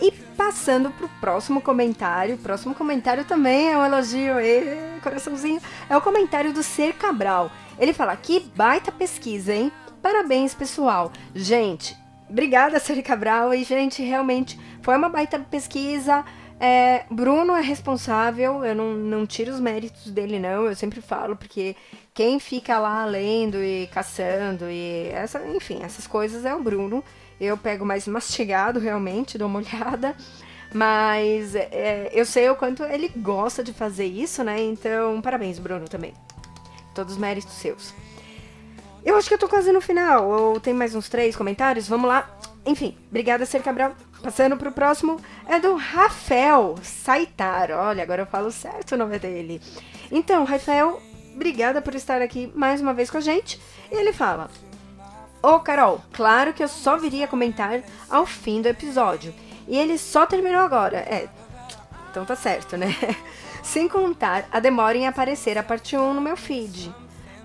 E passando pro próximo comentário, o próximo comentário também é um elogio, e coraçãozinho, é o comentário do Ser Cabral. Ele fala: "Que baita pesquisa, hein? Parabéns, pessoal. Gente, obrigada, Ser Cabral, e gente, realmente foi uma baita pesquisa. É, Bruno é responsável, eu não, não tiro os méritos dele, não, eu sempre falo, porque quem fica lá lendo e caçando e essa, enfim, essas coisas é o Bruno. Eu pego mais mastigado, realmente, dou uma olhada. Mas é, eu sei o quanto ele gosta de fazer isso, né? Então, parabéns, Bruno, também. Todos os méritos seus. Eu acho que eu tô quase no final. Ou tem mais uns três comentários? Vamos lá. Enfim, obrigada, Ser Cabral. Passando pro próximo, é do Rafael Saitar. Olha, agora eu falo certo o nome dele. Então, Rafael, obrigada por estar aqui mais uma vez com a gente. E ele fala: Ô, oh, Carol, claro que eu só viria comentar ao fim do episódio. E ele só terminou agora. É, então tá certo, né? Sem contar a demora em aparecer a parte 1 no meu feed.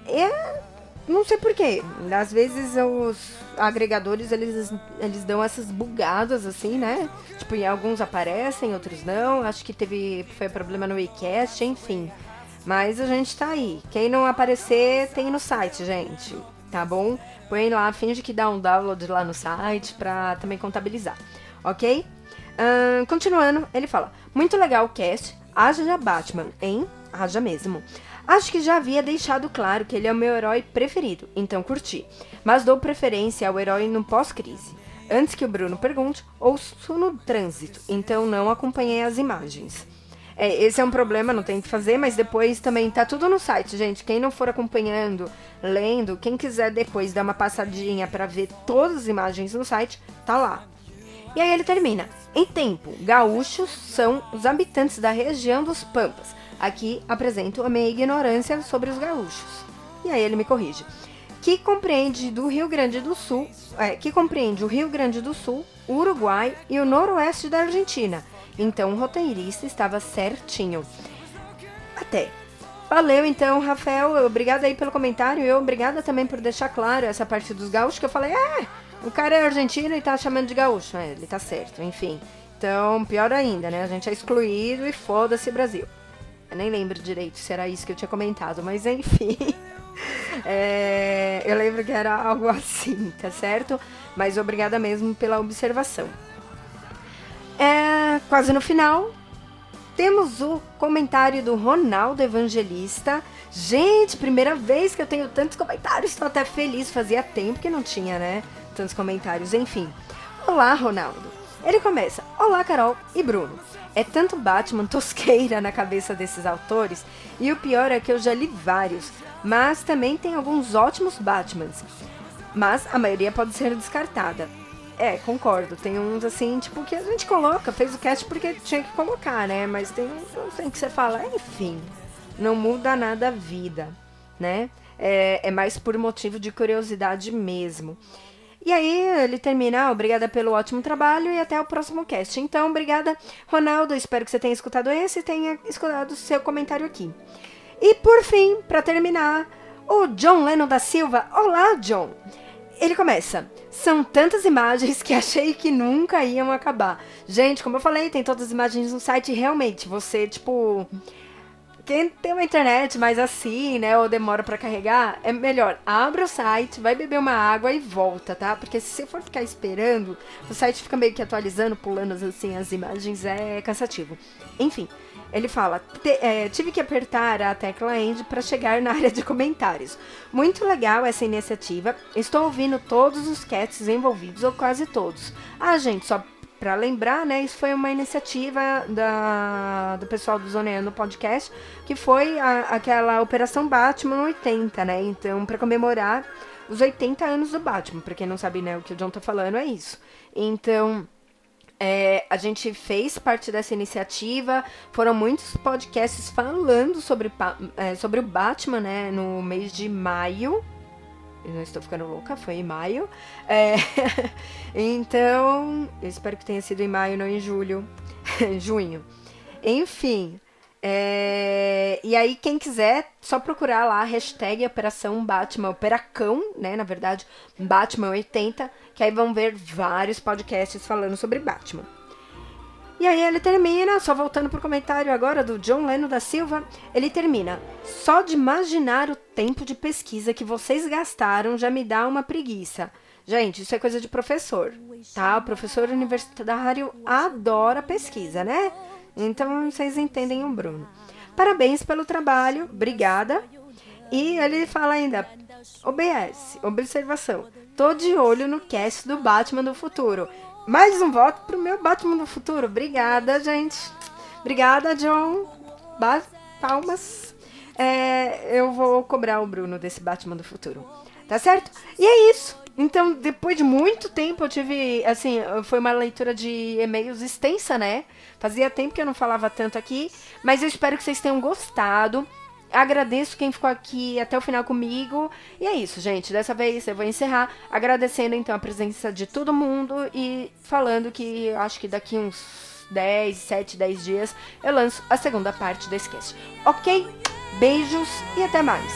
É, não sei porquê. Às vezes os agregadores eles, eles dão essas bugadas assim, né? Tipo, alguns aparecem, outros não. Acho que teve foi problema no WeCast, enfim. Mas a gente tá aí. Quem não aparecer, tem no site, gente. Tá bom? Põe lá, finge que dá um download lá no site pra também contabilizar. Ok? Uh, continuando, ele fala: Muito legal o cast. Haja Batman, hein? Haja mesmo. Acho que já havia deixado claro que ele é o meu herói preferido, então curti. Mas dou preferência ao herói no pós-crise. Antes que o Bruno pergunte, ouço no trânsito, então não acompanhei as imagens. É, esse é um problema, não tem que fazer, mas depois também tá tudo no site, gente. Quem não for acompanhando, lendo, quem quiser depois dar uma passadinha para ver todas as imagens no site, tá lá. E aí ele termina. Em tempo, gaúchos são os habitantes da região dos Pampas. Aqui apresento a minha ignorância sobre os gaúchos. E aí ele me corrige. Que compreende do Rio Grande do Sul, é, que compreende o Rio Grande do Sul, o Uruguai e o noroeste da Argentina então o roteirista estava certinho. Até. Valeu então, Rafael. Obrigada aí pelo comentário. E obrigada também por deixar claro essa parte dos gaúchos que eu falei, é, o cara é argentino e tá chamando de gaúcho. É, ele tá certo, enfim. Então, pior ainda, né? A gente é excluído e foda-se Brasil. Eu nem lembro direito se era isso que eu tinha comentado, mas enfim. É, eu lembro que era algo assim, tá certo? Mas obrigada mesmo pela observação. É, quase no final, temos o comentário do Ronaldo Evangelista. Gente, primeira vez que eu tenho tantos comentários, estou até feliz. Fazia tempo que não tinha, né? Tantos comentários, enfim. Olá, Ronaldo. Ele começa: Olá, Carol e Bruno. É tanto Batman tosqueira na cabeça desses autores, e o pior é que eu já li vários, mas também tem alguns ótimos Batmans. Mas a maioria pode ser descartada. É, concordo. Tem uns assim, tipo, que a gente coloca, fez o cast porque tinha que colocar, né? Mas tem uns que você fala, enfim, não muda nada a vida, né? É, é mais por motivo de curiosidade mesmo. E aí ele termina, ah, obrigada pelo ótimo trabalho e até o próximo cast. Então, obrigada, Ronaldo. Espero que você tenha escutado esse e tenha escutado o seu comentário aqui. E por fim, para terminar, o John Lennon da Silva. Olá, John! Ele começa. São tantas imagens que achei que nunca iam acabar. Gente, como eu falei, tem todas as imagens no site. Realmente, você, tipo. Quem tem uma internet mais assim, né, ou demora para carregar, é melhor. Abre o site, vai beber uma água e volta, tá? Porque se você for ficar esperando, o site fica meio que atualizando, pulando assim as imagens, é cansativo. Enfim, ele fala: é, tive que apertar a tecla End para chegar na área de comentários. Muito legal essa iniciativa. Estou ouvindo todos os cats envolvidos, ou quase todos. Ah, gente, só para lembrar, né, isso foi uma iniciativa da, do pessoal do Zoneando Podcast, que foi a, aquela Operação Batman 80, né? Então, para comemorar os 80 anos do Batman. Para quem não sabe, né, o que o John tá falando é isso. Então, é, a gente fez parte dessa iniciativa, foram muitos podcasts falando sobre, é, sobre o Batman, né, no mês de maio. Eu não estou ficando louca, foi em maio. É, então, eu espero que tenha sido em maio, não em julho. junho. Enfim, é, e aí, quem quiser, só procurar lá a hashtag Operação Batman, Operacão, né? Na verdade, Batman 80, que aí vão ver vários podcasts falando sobre Batman. E aí ele termina, só voltando pro comentário agora do John Leno da Silva, ele termina. Só de imaginar o tempo de pesquisa que vocês gastaram já me dá uma preguiça. Gente, isso é coisa de professor, tá? O professor universitário adora pesquisa, né? Então vocês entendem o Bruno. Parabéns pelo trabalho, obrigada. E ele fala ainda: OBS, observação. Tô de olho no cast do Batman do futuro. Mais um voto pro meu Batman do futuro. Obrigada, gente. Obrigada, John. Ba palmas. É, eu vou cobrar o Bruno desse Batman do futuro. Tá certo? E é isso. Então, depois de muito tempo, eu tive. Assim, foi uma leitura de e-mails extensa, né? Fazia tempo que eu não falava tanto aqui, mas eu espero que vocês tenham gostado. Agradeço quem ficou aqui até o final comigo. E é isso, gente. Dessa vez eu vou encerrar agradecendo então a presença de todo mundo e falando que acho que daqui uns 10, 7, 10 dias eu lanço a segunda parte desse cast. Ok? Beijos e até mais.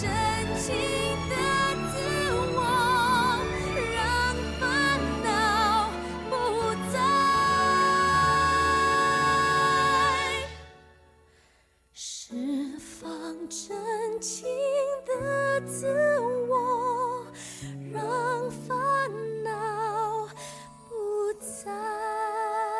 真情的自我让烦恼不再释放真情的自我让烦恼不再。